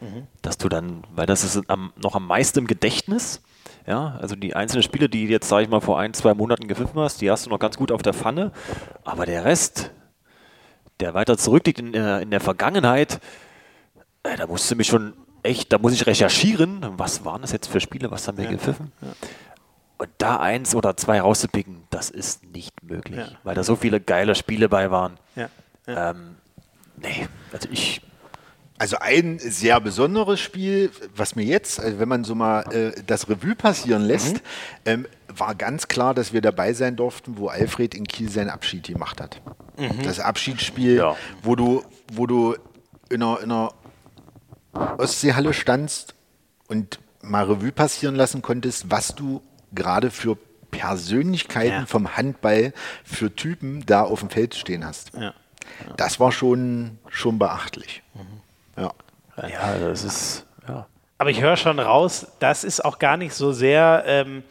Mhm. Dass du dann, weil das ist am, noch am meisten im Gedächtnis. Ja, also die einzelnen Spiele, die jetzt, sage ich mal, vor ein, zwei Monaten gepfiffen hast, die hast du noch ganz gut auf der Pfanne. Aber der Rest, der weiter zurückliegt in, der, in der Vergangenheit, äh, da musst du mich schon echt, da muss ich recherchieren. Was waren das jetzt für Spiele? Was haben wir ja, gepfiffen? Ja. Und da eins oder zwei rauszupicken, das ist nicht möglich, ja. weil da so viele geile Spiele bei waren. Ja. Ja. Ähm, nee, also ich. Also ein sehr besonderes Spiel, was mir jetzt, also wenn man so mal äh, das Revue passieren lässt, mhm. ähm, war ganz klar, dass wir dabei sein durften, wo Alfred in Kiel seinen Abschied gemacht hat. Mhm. Das Abschiedsspiel, wo du, wo du in einer, in einer Ostseehalle standst und mal Revue passieren lassen konntest, was du gerade für Persönlichkeiten ja. vom Handball, für Typen da auf dem Feld stehen hast. Ja. Ja. Das war schon, schon beachtlich. Mhm. Ja. ja, das ist. Ja. Aber ich höre schon raus, das ist auch gar nicht so sehr. Ähm,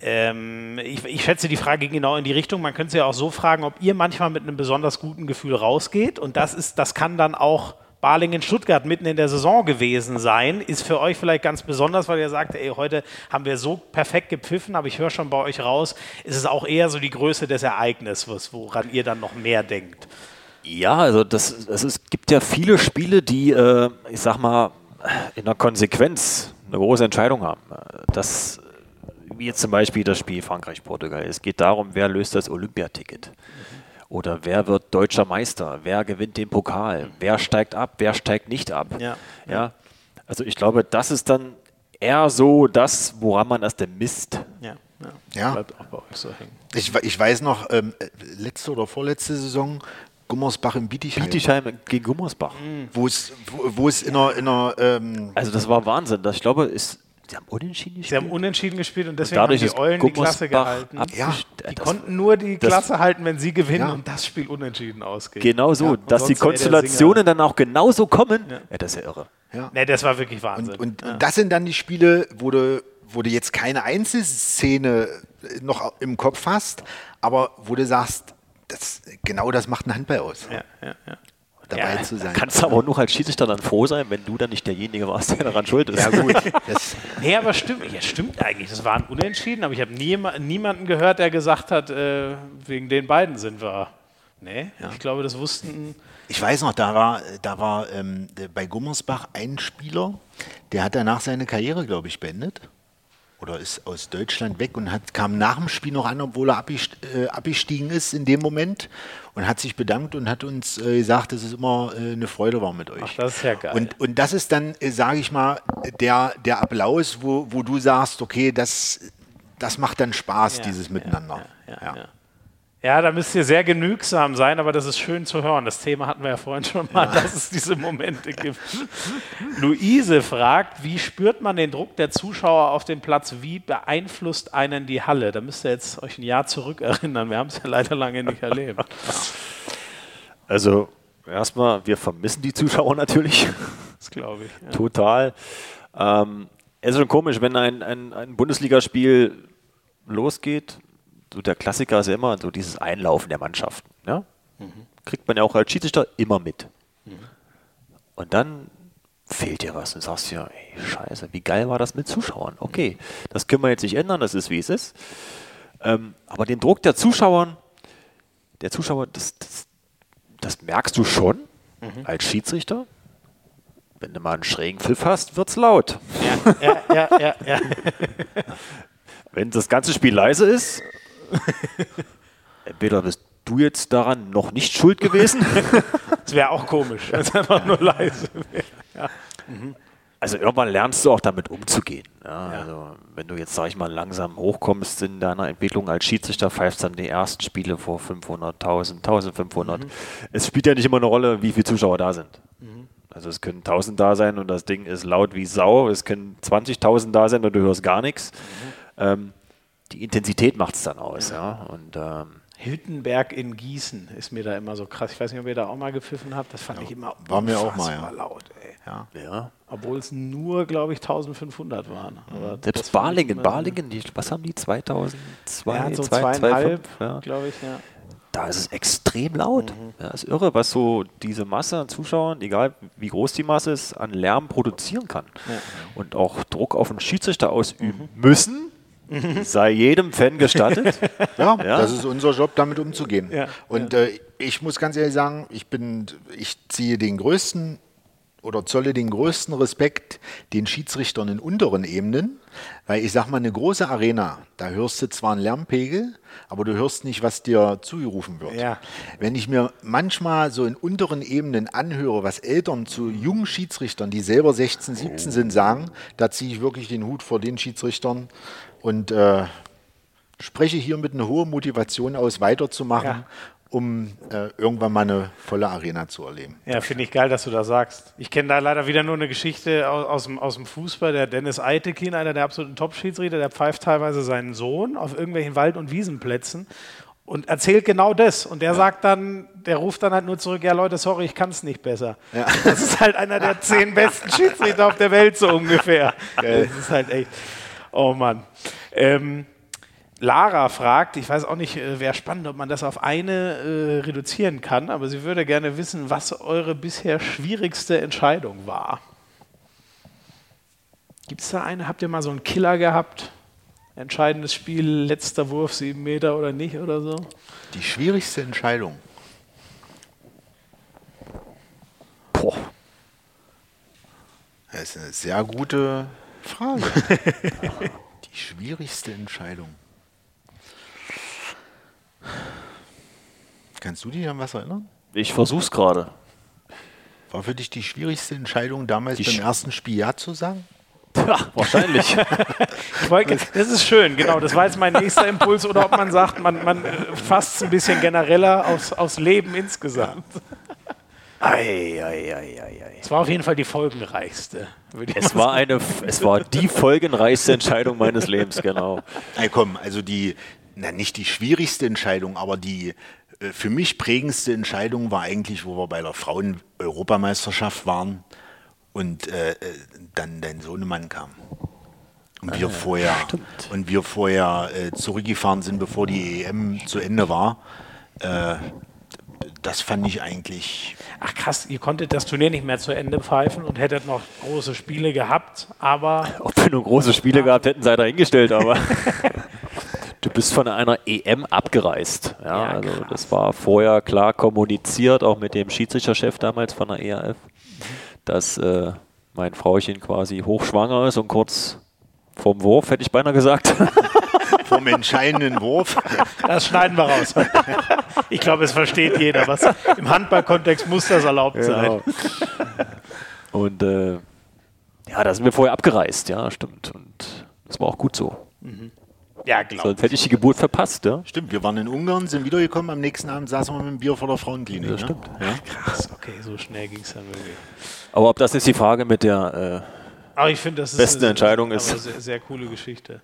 ähm, ich, ich, schätze, die Frage ging genau in die Richtung. Man könnte sie ja auch so fragen, ob ihr manchmal mit einem besonders guten Gefühl rausgeht. Und das ist, das kann dann auch Balingen-Stuttgart mitten in der Saison gewesen sein, ist für euch vielleicht ganz besonders, weil ihr sagt, ey, heute haben wir so perfekt gepfiffen, aber ich höre schon bei euch raus, ist es auch eher so die Größe des Ereignisses, woran ihr dann noch mehr denkt. Ja, also das, das ist, gibt ja viele Spiele, die, äh, ich sag mal, in der Konsequenz eine große Entscheidung haben. Das, wie jetzt zum Beispiel das Spiel Frankreich-Portugal. Es geht darum, wer löst das Olympiaticket. Mhm. Oder wer wird deutscher Meister? Wer gewinnt den Pokal? Wer steigt ab? Wer steigt nicht ab? Ja. ja? Also ich glaube, das ist dann eher so das, woran man das denn misst. Ja. Ja. So ich, ich, weiß noch, ähm, letzte oder vorletzte Saison, Gummersbach im Bietigheim. Bietigheim gegen Gummersbach. Mhm. Wo es, wo, wo es in einer. In einer ähm also, das war Wahnsinn. Das, ich glaube, ist Sie haben unentschieden gespielt. Sie haben unentschieden gespielt und deswegen und haben die Eulen die Klasse gehalten. Ja, die konnten nur die Klasse halten, wenn sie gewinnen ja. und das Spiel unentschieden ausgeht. Genau so, ja, dass die Konstellationen dann auch genauso kommen. Ja. ja, das ist ja irre. Ja. Nee, das war wirklich Wahnsinn. Und, und das sind dann die Spiele, wo du, wo du jetzt keine Einzelszene noch im Kopf hast, aber wo du sagst, das, genau das macht ein Handball aus. Ja, ja, ja dabei ja, zu sein. Kannst du aber nur als Schiedsrichter dann froh sein, wenn du dann nicht derjenige warst, der daran schuld ist. Ja, gut. [laughs] Das nee, aber stimmt, ja, stimmt eigentlich. Das war ein Unentschieden, aber ich habe nie, niemanden gehört, der gesagt hat, äh, wegen den beiden sind wir. Nee, ja. ich glaube, das wussten. Ich weiß noch, da war, da war ähm, bei Gummersbach ein Spieler, der hat danach seine Karriere, glaube ich, beendet oder ist aus Deutschland weg und hat, kam nach dem Spiel noch an, obwohl er äh, abgestiegen ist in dem Moment und hat sich bedankt und hat uns äh, gesagt, dass es immer äh, eine Freude war mit euch. Ach, das ist ja geil. Und, und das ist dann, äh, sage ich mal, der, der Applaus, wo, wo du sagst, okay, das, das macht dann Spaß, ja, dieses Miteinander. ja. ja. Ja, da müsst ihr sehr genügsam sein, aber das ist schön zu hören. Das Thema hatten wir ja vorhin schon mal, ja. dass es diese Momente gibt. Luise fragt, wie spürt man den Druck der Zuschauer auf dem Platz? Wie beeinflusst einen die Halle? Da müsst ihr jetzt euch ein Jahr zurück erinnern. Wir haben es ja leider lange nicht erlebt. Also, erstmal, wir vermissen die Zuschauer natürlich. Das glaube ich. Ja. Total. Ähm, es ist schon komisch, wenn ein, ein, ein Bundesligaspiel losgeht so der Klassiker ist ja immer so dieses Einlaufen der Mannschaften. Ja? Mhm. Kriegt man ja auch als Schiedsrichter immer mit. Mhm. Und dann fehlt dir was und sagst ja, ey, scheiße, wie geil war das mit Zuschauern? Okay, das können wir jetzt nicht ändern, das ist wie es ist. Ähm, aber den Druck der Zuschauer, der Zuschauer, das, das, das merkst du schon mhm. als Schiedsrichter. Wenn du mal einen schrägen Pfiff hast, wird's laut. Ja, ja, ja, ja, ja. [laughs] Wenn das ganze Spiel leise ist, Entweder bist du jetzt daran noch nicht schuld gewesen. [laughs] das wäre auch komisch, wenn es einfach nur leise wäre. Ja. Mhm. Also irgendwann lernst du auch damit umzugehen. Ja, ja. Also wenn du jetzt, sag ich mal, langsam hochkommst in deiner Entwicklung als Schiedsrichter, pfeifst dann die ersten Spiele vor 500.000, 1500. Mhm. Es spielt ja nicht immer eine Rolle, wie viele Zuschauer da sind. Mhm. Also es können 1000 da sein und das Ding ist laut wie Sau. Es können 20.000 da sein und du hörst gar nichts. Mhm. Ähm, die Intensität macht es dann aus. Ja. Und, ähm, Hüttenberg in Gießen ist mir da immer so krass. Ich weiß nicht, ob ihr da auch mal gepfiffen habt. Das fand ja, ich immer war mir auch mal ja. laut. Ey. Ja. ja. Obwohl es nur, glaube ich, 1500 waren. Aber Selbst Balingen, Balingen, die, was haben die? 2002, ja, so zweieinhalb, ja. glaube ich, ja. Da ist es extrem laut. Mhm. Ja, ist irre, was so diese Masse an Zuschauern, egal wie groß die Masse ist, an Lärm produzieren kann. Ja. Und auch Druck auf den Schiedsrichter ausüben mhm. müssen, sei jedem Fan gestattet. [laughs] ja, ja, das ist unser Job, damit umzugehen. Ja, und ja. Äh, ich muss ganz ehrlich sagen, ich bin, ich ziehe den größten oder zolle den größten Respekt den Schiedsrichtern in unteren Ebenen, weil ich sag mal, eine große Arena, da hörst du zwar einen Lärmpegel, aber du hörst nicht, was dir zugerufen wird. Ja. Wenn ich mir manchmal so in unteren Ebenen anhöre, was Eltern zu jungen Schiedsrichtern, die selber 16, 17 sind, sagen, da ziehe ich wirklich den Hut vor den Schiedsrichtern, und äh, spreche hier mit einer hohen Motivation aus, weiterzumachen, ja. um äh, irgendwann mal eine volle Arena zu erleben. Ja, finde ich geil, dass du das sagst. Ich kenne da leider wieder nur eine Geschichte aus, aus, dem, aus dem Fußball. Der Dennis Eitekin, einer der absoluten Top-Schiedsrichter, der pfeift teilweise seinen Sohn auf irgendwelchen Wald- und Wiesenplätzen und erzählt genau das. Und der ja. sagt dann, der ruft dann halt nur zurück, ja Leute, sorry, ich kann es nicht besser. Ja. Das ist halt einer der zehn besten Schiedsrichter auf der Welt, so ungefähr. Geil. Das ist halt echt. Oh Mann. Ähm, Lara fragt, ich weiß auch nicht, äh, wäre spannend, ob man das auf eine äh, reduzieren kann, aber sie würde gerne wissen, was eure bisher schwierigste Entscheidung war. Gibt es da eine? Habt ihr mal so einen Killer gehabt? Entscheidendes Spiel, letzter Wurf, sieben Meter oder nicht oder so? Die schwierigste Entscheidung. Boah. Das ist eine sehr gute Frage. [laughs] die schwierigste Entscheidung. Kannst du dich an was erinnern? Ich versuch's gerade. War für dich die schwierigste Entscheidung damals die beim Sch ersten Spiel Ja zu sagen? Ja, wahrscheinlich. [laughs] das ist schön, genau. Das war jetzt mein nächster Impuls. Oder ob man sagt, man, man fasst es ein bisschen genereller aufs, aufs Leben insgesamt. Ei, ei, ei, ei, Es war auf jeden Fall die folgenreichste. Es war, eine, es war die folgenreichste Entscheidung meines Lebens, genau. Hey, komm, also die, na, nicht die schwierigste Entscheidung, aber die äh, für mich prägendste Entscheidung war eigentlich, wo wir bei der Frauen-Europameisterschaft waren und äh, äh dann dein Sohnemann kam. Und wir ah, vorher, und wir vorher äh, zurückgefahren sind, bevor die EM zu Ende war. Das fand ich eigentlich. Ach krass, ihr konntet das Turnier nicht mehr zu Ende pfeifen und hättet noch große Spiele gehabt, aber. [laughs] Ob wir nur große Spiele ja. gehabt hätten, sei dahingestellt, aber. [laughs] du bist von einer EM abgereist. Ja, ja also das war vorher klar kommuniziert, auch mit dem Schiedsrichterchef damals von der ERF, dass äh, mein Frauchen quasi hochschwanger ist und kurz vom Wurf, hätte ich beinahe gesagt. [laughs] Vom entscheidenden Wurf. Das schneiden wir raus. Ich glaube, es versteht jeder. Was, Im Handballkontext muss das erlaubt genau. sein. Und äh, ja, da sind wir vorher abgereist, ja, stimmt. Und das war auch gut so. Mhm. Ja, glaube Sonst hätte ich die Geburt verpasst, ja? Stimmt, wir waren in Ungarn, sind wiedergekommen, am nächsten Abend saßen wir mit dem Bier vor der Frauenklinik. Ja, stimmt. Ja? Krass, okay, so schnell ging es dann wirklich. Aber ob das jetzt die Frage mit der äh, aber ich finde, das ist beste eine, Entscheidung ist. Sehr, sehr coole Geschichte.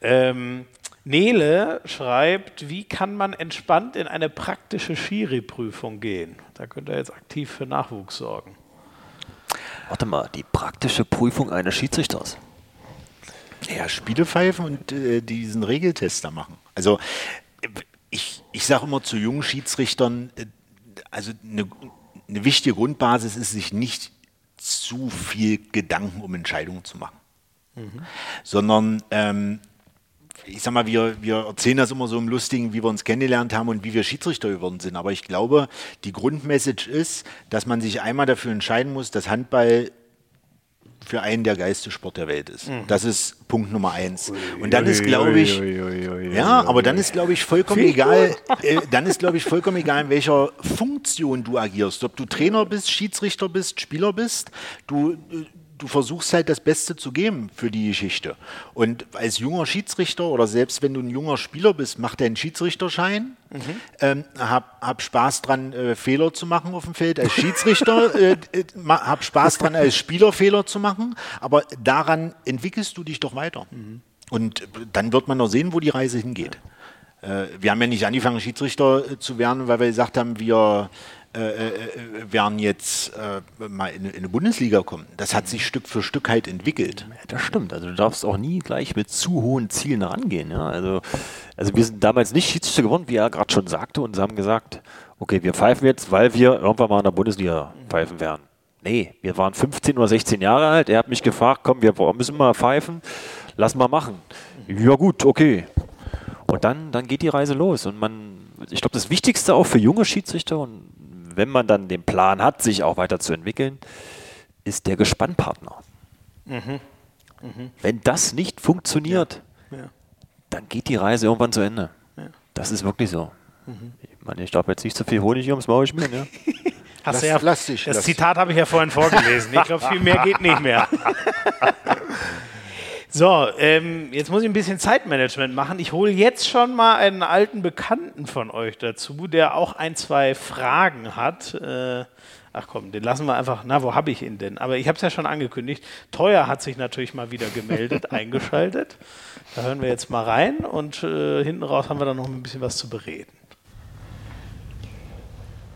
Ähm, Nele schreibt, wie kann man entspannt in eine praktische Schiri-Prüfung gehen? Da könnt ihr jetzt aktiv für Nachwuchs sorgen. Warte mal, die praktische Prüfung eines Schiedsrichters. Ja, Spiele pfeifen und äh, diesen Regeltest da machen. Also ich, ich sage immer zu jungen Schiedsrichtern, äh, also eine, eine wichtige Grundbasis ist, sich nicht zu viel Gedanken um Entscheidungen zu machen. Mhm. Sondern ähm, ich sag mal, wir, wir erzählen das immer so im Lustigen, wie wir uns kennengelernt haben und wie wir Schiedsrichter geworden sind. Aber ich glaube, die Grundmessage ist, dass man sich einmal dafür entscheiden muss, dass Handball für einen der geilste Sport der Welt ist. Mhm. Das ist Punkt Nummer eins. Und dann ist, glaube ich, ja, aber dann ist, glaube ich, vollkommen egal, [laughs] äh, dann ist, glaube ich, vollkommen egal, in welcher Funktion du agierst. Ob du Trainer bist, Schiedsrichter bist, Spieler bist, du, äh, du versuchst halt das Beste zu geben für die Geschichte. Und als junger Schiedsrichter oder selbst wenn du ein junger Spieler bist, mach deinen Schiedsrichterschein, mhm. ähm, hab, hab Spaß dran, äh, Fehler zu machen auf dem Feld als Schiedsrichter, [laughs] äh, äh, hab Spaß dran, als Spieler Fehler zu machen, aber daran entwickelst du dich doch weiter. Mhm. Und dann wird man noch sehen, wo die Reise hingeht. Ja. Äh, wir haben ja nicht angefangen, Schiedsrichter äh, zu werden, weil wir gesagt haben, wir äh, äh, werden jetzt äh, mal in, in, eine Bundesliga kommen. Das hat sich Stück für Stück halt entwickelt. Das stimmt. Also du darfst auch nie gleich mit zu hohen Zielen rangehen. Ja? Also, also wir sind damals nicht Schiedsrichter geworden, wie er gerade schon sagte, und sie haben gesagt, okay, wir pfeifen jetzt, weil wir irgendwann mal in der Bundesliga pfeifen werden. Nee, wir waren 15 oder 16 Jahre alt. Er hat mich gefragt, komm, wir müssen mal pfeifen, lass mal machen. Ja gut, okay. Und dann, dann geht die Reise los. Und man, ich glaube, das Wichtigste auch für junge Schiedsrichter und wenn man dann den Plan hat, sich auch weiterzuentwickeln, ist der Gespannpartner. Mhm. Mhm. Wenn das nicht funktioniert, ja. Ja. dann geht die Reise irgendwann zu Ende. Ja. Das ist wirklich so. Mhm. Ich meine, ich darf jetzt nicht so viel Honig ums Maul schmieren. Ja? [laughs] Hast lass, du ja, lass dich, das lass Zitat habe ich ja vorhin vorgelesen. Ich glaube, viel mehr geht nicht mehr. [laughs] So, ähm, jetzt muss ich ein bisschen Zeitmanagement machen. Ich hole jetzt schon mal einen alten Bekannten von euch dazu, der auch ein, zwei Fragen hat. Äh, ach komm, den lassen wir einfach. Na, wo habe ich ihn denn? Aber ich habe es ja schon angekündigt. Teuer hat sich natürlich mal wieder gemeldet, [laughs] eingeschaltet. Da hören wir jetzt mal rein und äh, hinten raus haben wir dann noch ein bisschen was zu bereden.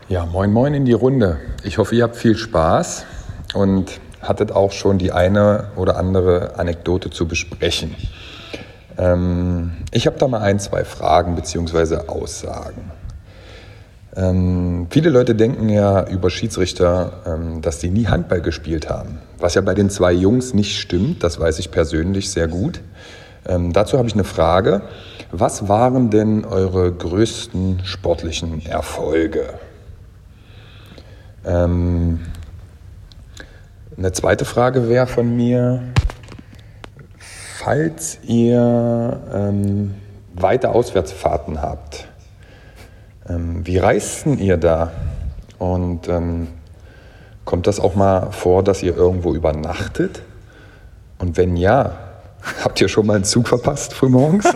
Ja, moin, moin in die Runde. Ich hoffe, ihr habt viel Spaß und hattet auch schon die eine oder andere Anekdote zu besprechen. Ähm, ich habe da mal ein, zwei Fragen bzw. Aussagen. Ähm, viele Leute denken ja über Schiedsrichter, ähm, dass sie nie Handball gespielt haben. Was ja bei den zwei Jungs nicht stimmt, das weiß ich persönlich sehr gut. Ähm, dazu habe ich eine Frage. Was waren denn eure größten sportlichen Erfolge? Ähm, eine zweite Frage wäre von mir, falls ihr ähm, weite Auswärtsfahrten habt, ähm, wie reist denn ihr da? Und ähm, kommt das auch mal vor, dass ihr irgendwo übernachtet? Und wenn ja, [laughs] habt ihr schon mal einen Zug verpasst frühmorgens? [laughs]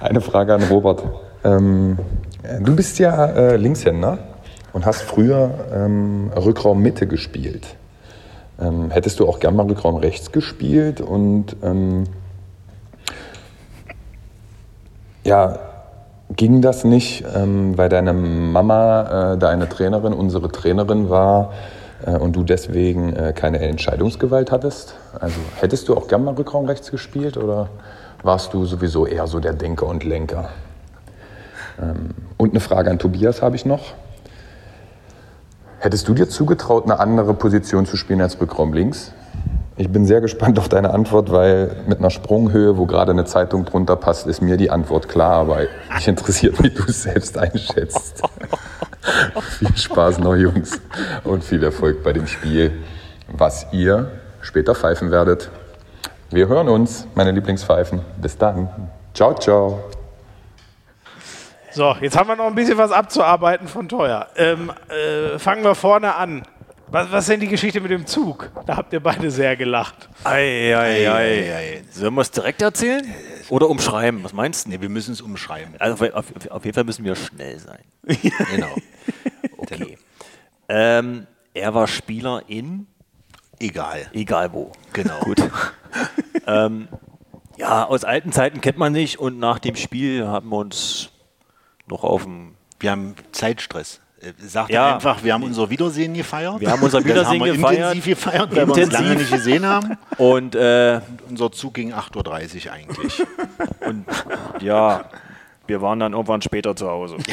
Eine Frage an Robert. Ähm, du bist ja äh, Linkshänder und hast früher ähm, Rückraum Mitte gespielt. Ähm, hättest du auch gern mal Rückraum rechts gespielt und ähm, ja, ging das nicht, ähm, weil deine Mama äh, deine Trainerin, unsere Trainerin war äh, und du deswegen äh, keine Entscheidungsgewalt hattest? Also hättest du auch gern mal Rückraum rechts gespielt oder warst du sowieso eher so der Denker und Lenker? Ähm, und eine Frage an Tobias habe ich noch. Hättest du dir zugetraut, eine andere Position zu spielen als Rückraum links? Ich bin sehr gespannt auf deine Antwort, weil mit einer Sprunghöhe, wo gerade eine Zeitung drunter passt, ist mir die Antwort klar, aber mich interessiert, wie du es selbst einschätzt. [laughs] viel Spaß noch, Jungs, und viel Erfolg bei dem Spiel, was ihr später pfeifen werdet. Wir hören uns, meine Lieblingspfeifen. Bis dann. Ciao, ciao. So, jetzt haben wir noch ein bisschen was abzuarbeiten von teuer. Ähm, äh, fangen wir vorne an. Was, was ist denn die Geschichte mit dem Zug? Da habt ihr beide sehr gelacht. Ei, ei, ei, ei. Sollen wir es direkt erzählen? Oder umschreiben? Was meinst du? Nee, wir müssen es umschreiben. Also auf, auf, auf, jeden Fall müssen wir schnell sein. [laughs] genau. Okay. Ähm, er war Spieler in? Egal. Egal wo. Genau. [laughs] Gut. ähm, ja, aus alten Zeiten kennt man nicht und nach dem Spiel haben wir uns noch auf dem. Wir haben Zeitstress. Äh, sagt ja. einfach, wir haben unser Wiedersehen gefeiert. Wir haben unser Wiedersehen haben gefeiert. Intensiv gefeiert, weil intensiv. wir uns lange nicht gesehen haben. [laughs] Und, äh, unser Zug ging 8.30 Uhr eigentlich. [laughs] Und ja, wir waren dann irgendwann später zu Hause. [laughs]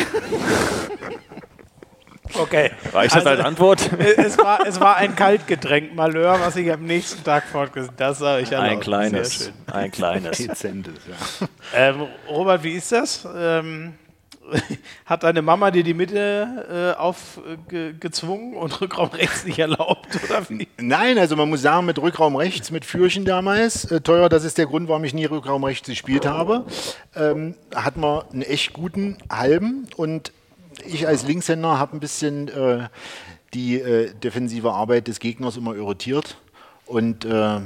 Okay. Reicht das also, als Antwort? Es war, es war ein Kaltgetränk Malheur, was ich am nächsten Tag fortgesetzt Das sage ich Ein kleines. Ein kleines. Dezentes, ja. Ähm, Robert, wie ist das? Ähm, [laughs] hat deine Mama dir die Mitte äh, aufgezwungen und Rückraum rechts nicht erlaubt? Oder wie? Nein, also man muss sagen, mit Rückraum rechts, mit Fürchen damals, äh, teuer, das ist der Grund, warum ich nie Rückraum rechts gespielt habe, ähm, hat man einen echt guten halben und ich als Linkshänder habe ein bisschen äh, die äh, defensive Arbeit des Gegners immer irritiert und äh,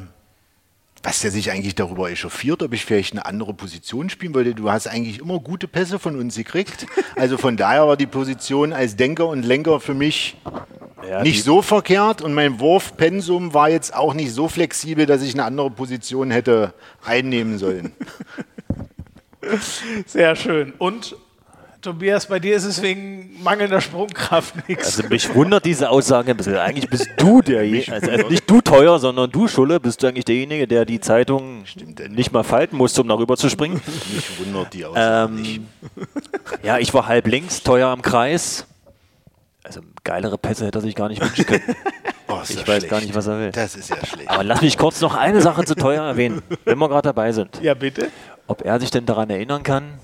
was der sich eigentlich darüber echauffiert, ob ich vielleicht eine andere Position spielen wollte. Du hast eigentlich immer gute Pässe von uns gekriegt. Also von daher war die Position als Denker und Lenker für mich ja, nicht so verkehrt und mein Wurfpensum war jetzt auch nicht so flexibel, dass ich eine andere Position hätte einnehmen sollen. [laughs] Sehr schön. Und Tobias, bei dir ist es wegen mangelnder Sprungkraft nichts. Also mich wundert diese Aussage ein bisschen. Eigentlich bist du [laughs] derjenige, also, also, nicht du teuer, sondern du Schulle, bist du eigentlich derjenige, der die Zeitung nicht mal falten muss, um darüber zu springen. Mich wundert die Aussage ähm, nicht. [laughs] Ja, ich war halb links, teuer am Kreis. Also geilere Pässe hätte er sich gar nicht wünschen können. [laughs] Oh, ich weiß schlecht. gar nicht, was er will. Das ist ja schlecht. Aber lass mich kurz noch eine Sache zu teuer erwähnen, wenn wir gerade dabei sind. Ja, bitte. Ob er sich denn daran erinnern kann,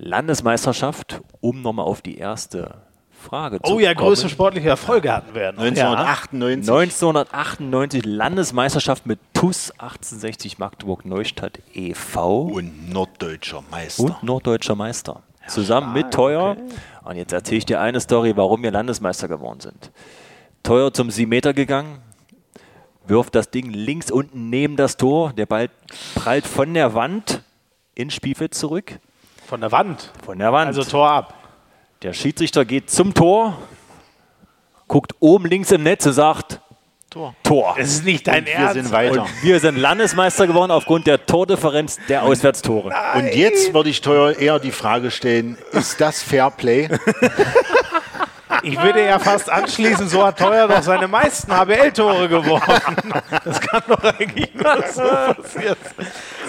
Landesmeisterschaft, um nochmal auf die erste Frage zu kommen. Oh ja, größte sportliche Erfolge hatten wir. 1998. Ja. 1998 Landesmeisterschaft mit TUS 1860 Magdeburg Neustadt e.V. Und norddeutscher Meister. Und norddeutscher Meister. Zusammen mit Teuer. Okay. Und jetzt erzähle ich dir eine Story, warum wir Landesmeister geworden sind. Teuer zum 7 Meter gegangen, wirft das Ding links unten neben das Tor. Der Ball prallt von der Wand ins Spielfeld zurück. Von der Wand. Von der Wand. Also Tor ab. Der Schiedsrichter geht zum Tor, guckt oben links im Netz und sagt, Tor. Tor. Es ist nicht dein und Ernst. Wir sind weiter. Und wir sind Landesmeister geworden aufgrund der Tordifferenz der Auswärtstore. Nein. Und jetzt würde ich teuer eher die Frage stellen: Ist das Fair Play? [laughs] Ich würde ja fast anschließen, so hat Teuer doch seine meisten HBL-Tore gewonnen. Das kann doch eigentlich nur so passieren.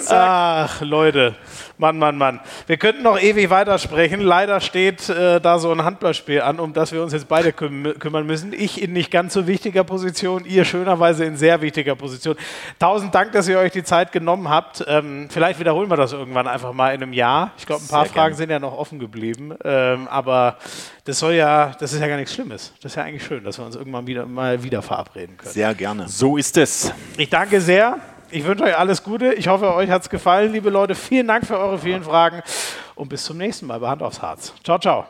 Ach, Leute. Mann, Mann, Mann. Wir könnten noch ewig weitersprechen. Leider steht äh, da so ein Handballspiel an, um das wir uns jetzt beide küm kümmern müssen. Ich in nicht ganz so wichtiger Position, ihr schönerweise in sehr wichtiger Position. Tausend Dank, dass ihr euch die Zeit genommen habt. Ähm, vielleicht wiederholen wir das irgendwann einfach mal in einem Jahr. Ich glaube, ein paar sehr Fragen gern. sind ja noch offen geblieben. Ähm, aber das soll ja, das ist ja gar nichts Schlimmes. Das ist ja eigentlich schön, dass wir uns irgendwann wieder mal wieder verabreden können. Sehr gerne. So ist es. Ich danke sehr. Ich wünsche euch alles Gute. Ich hoffe, euch hat es gefallen, liebe Leute. Vielen Dank für eure vielen Fragen und bis zum nächsten Mal bei Hand aufs Harz. Ciao, ciao.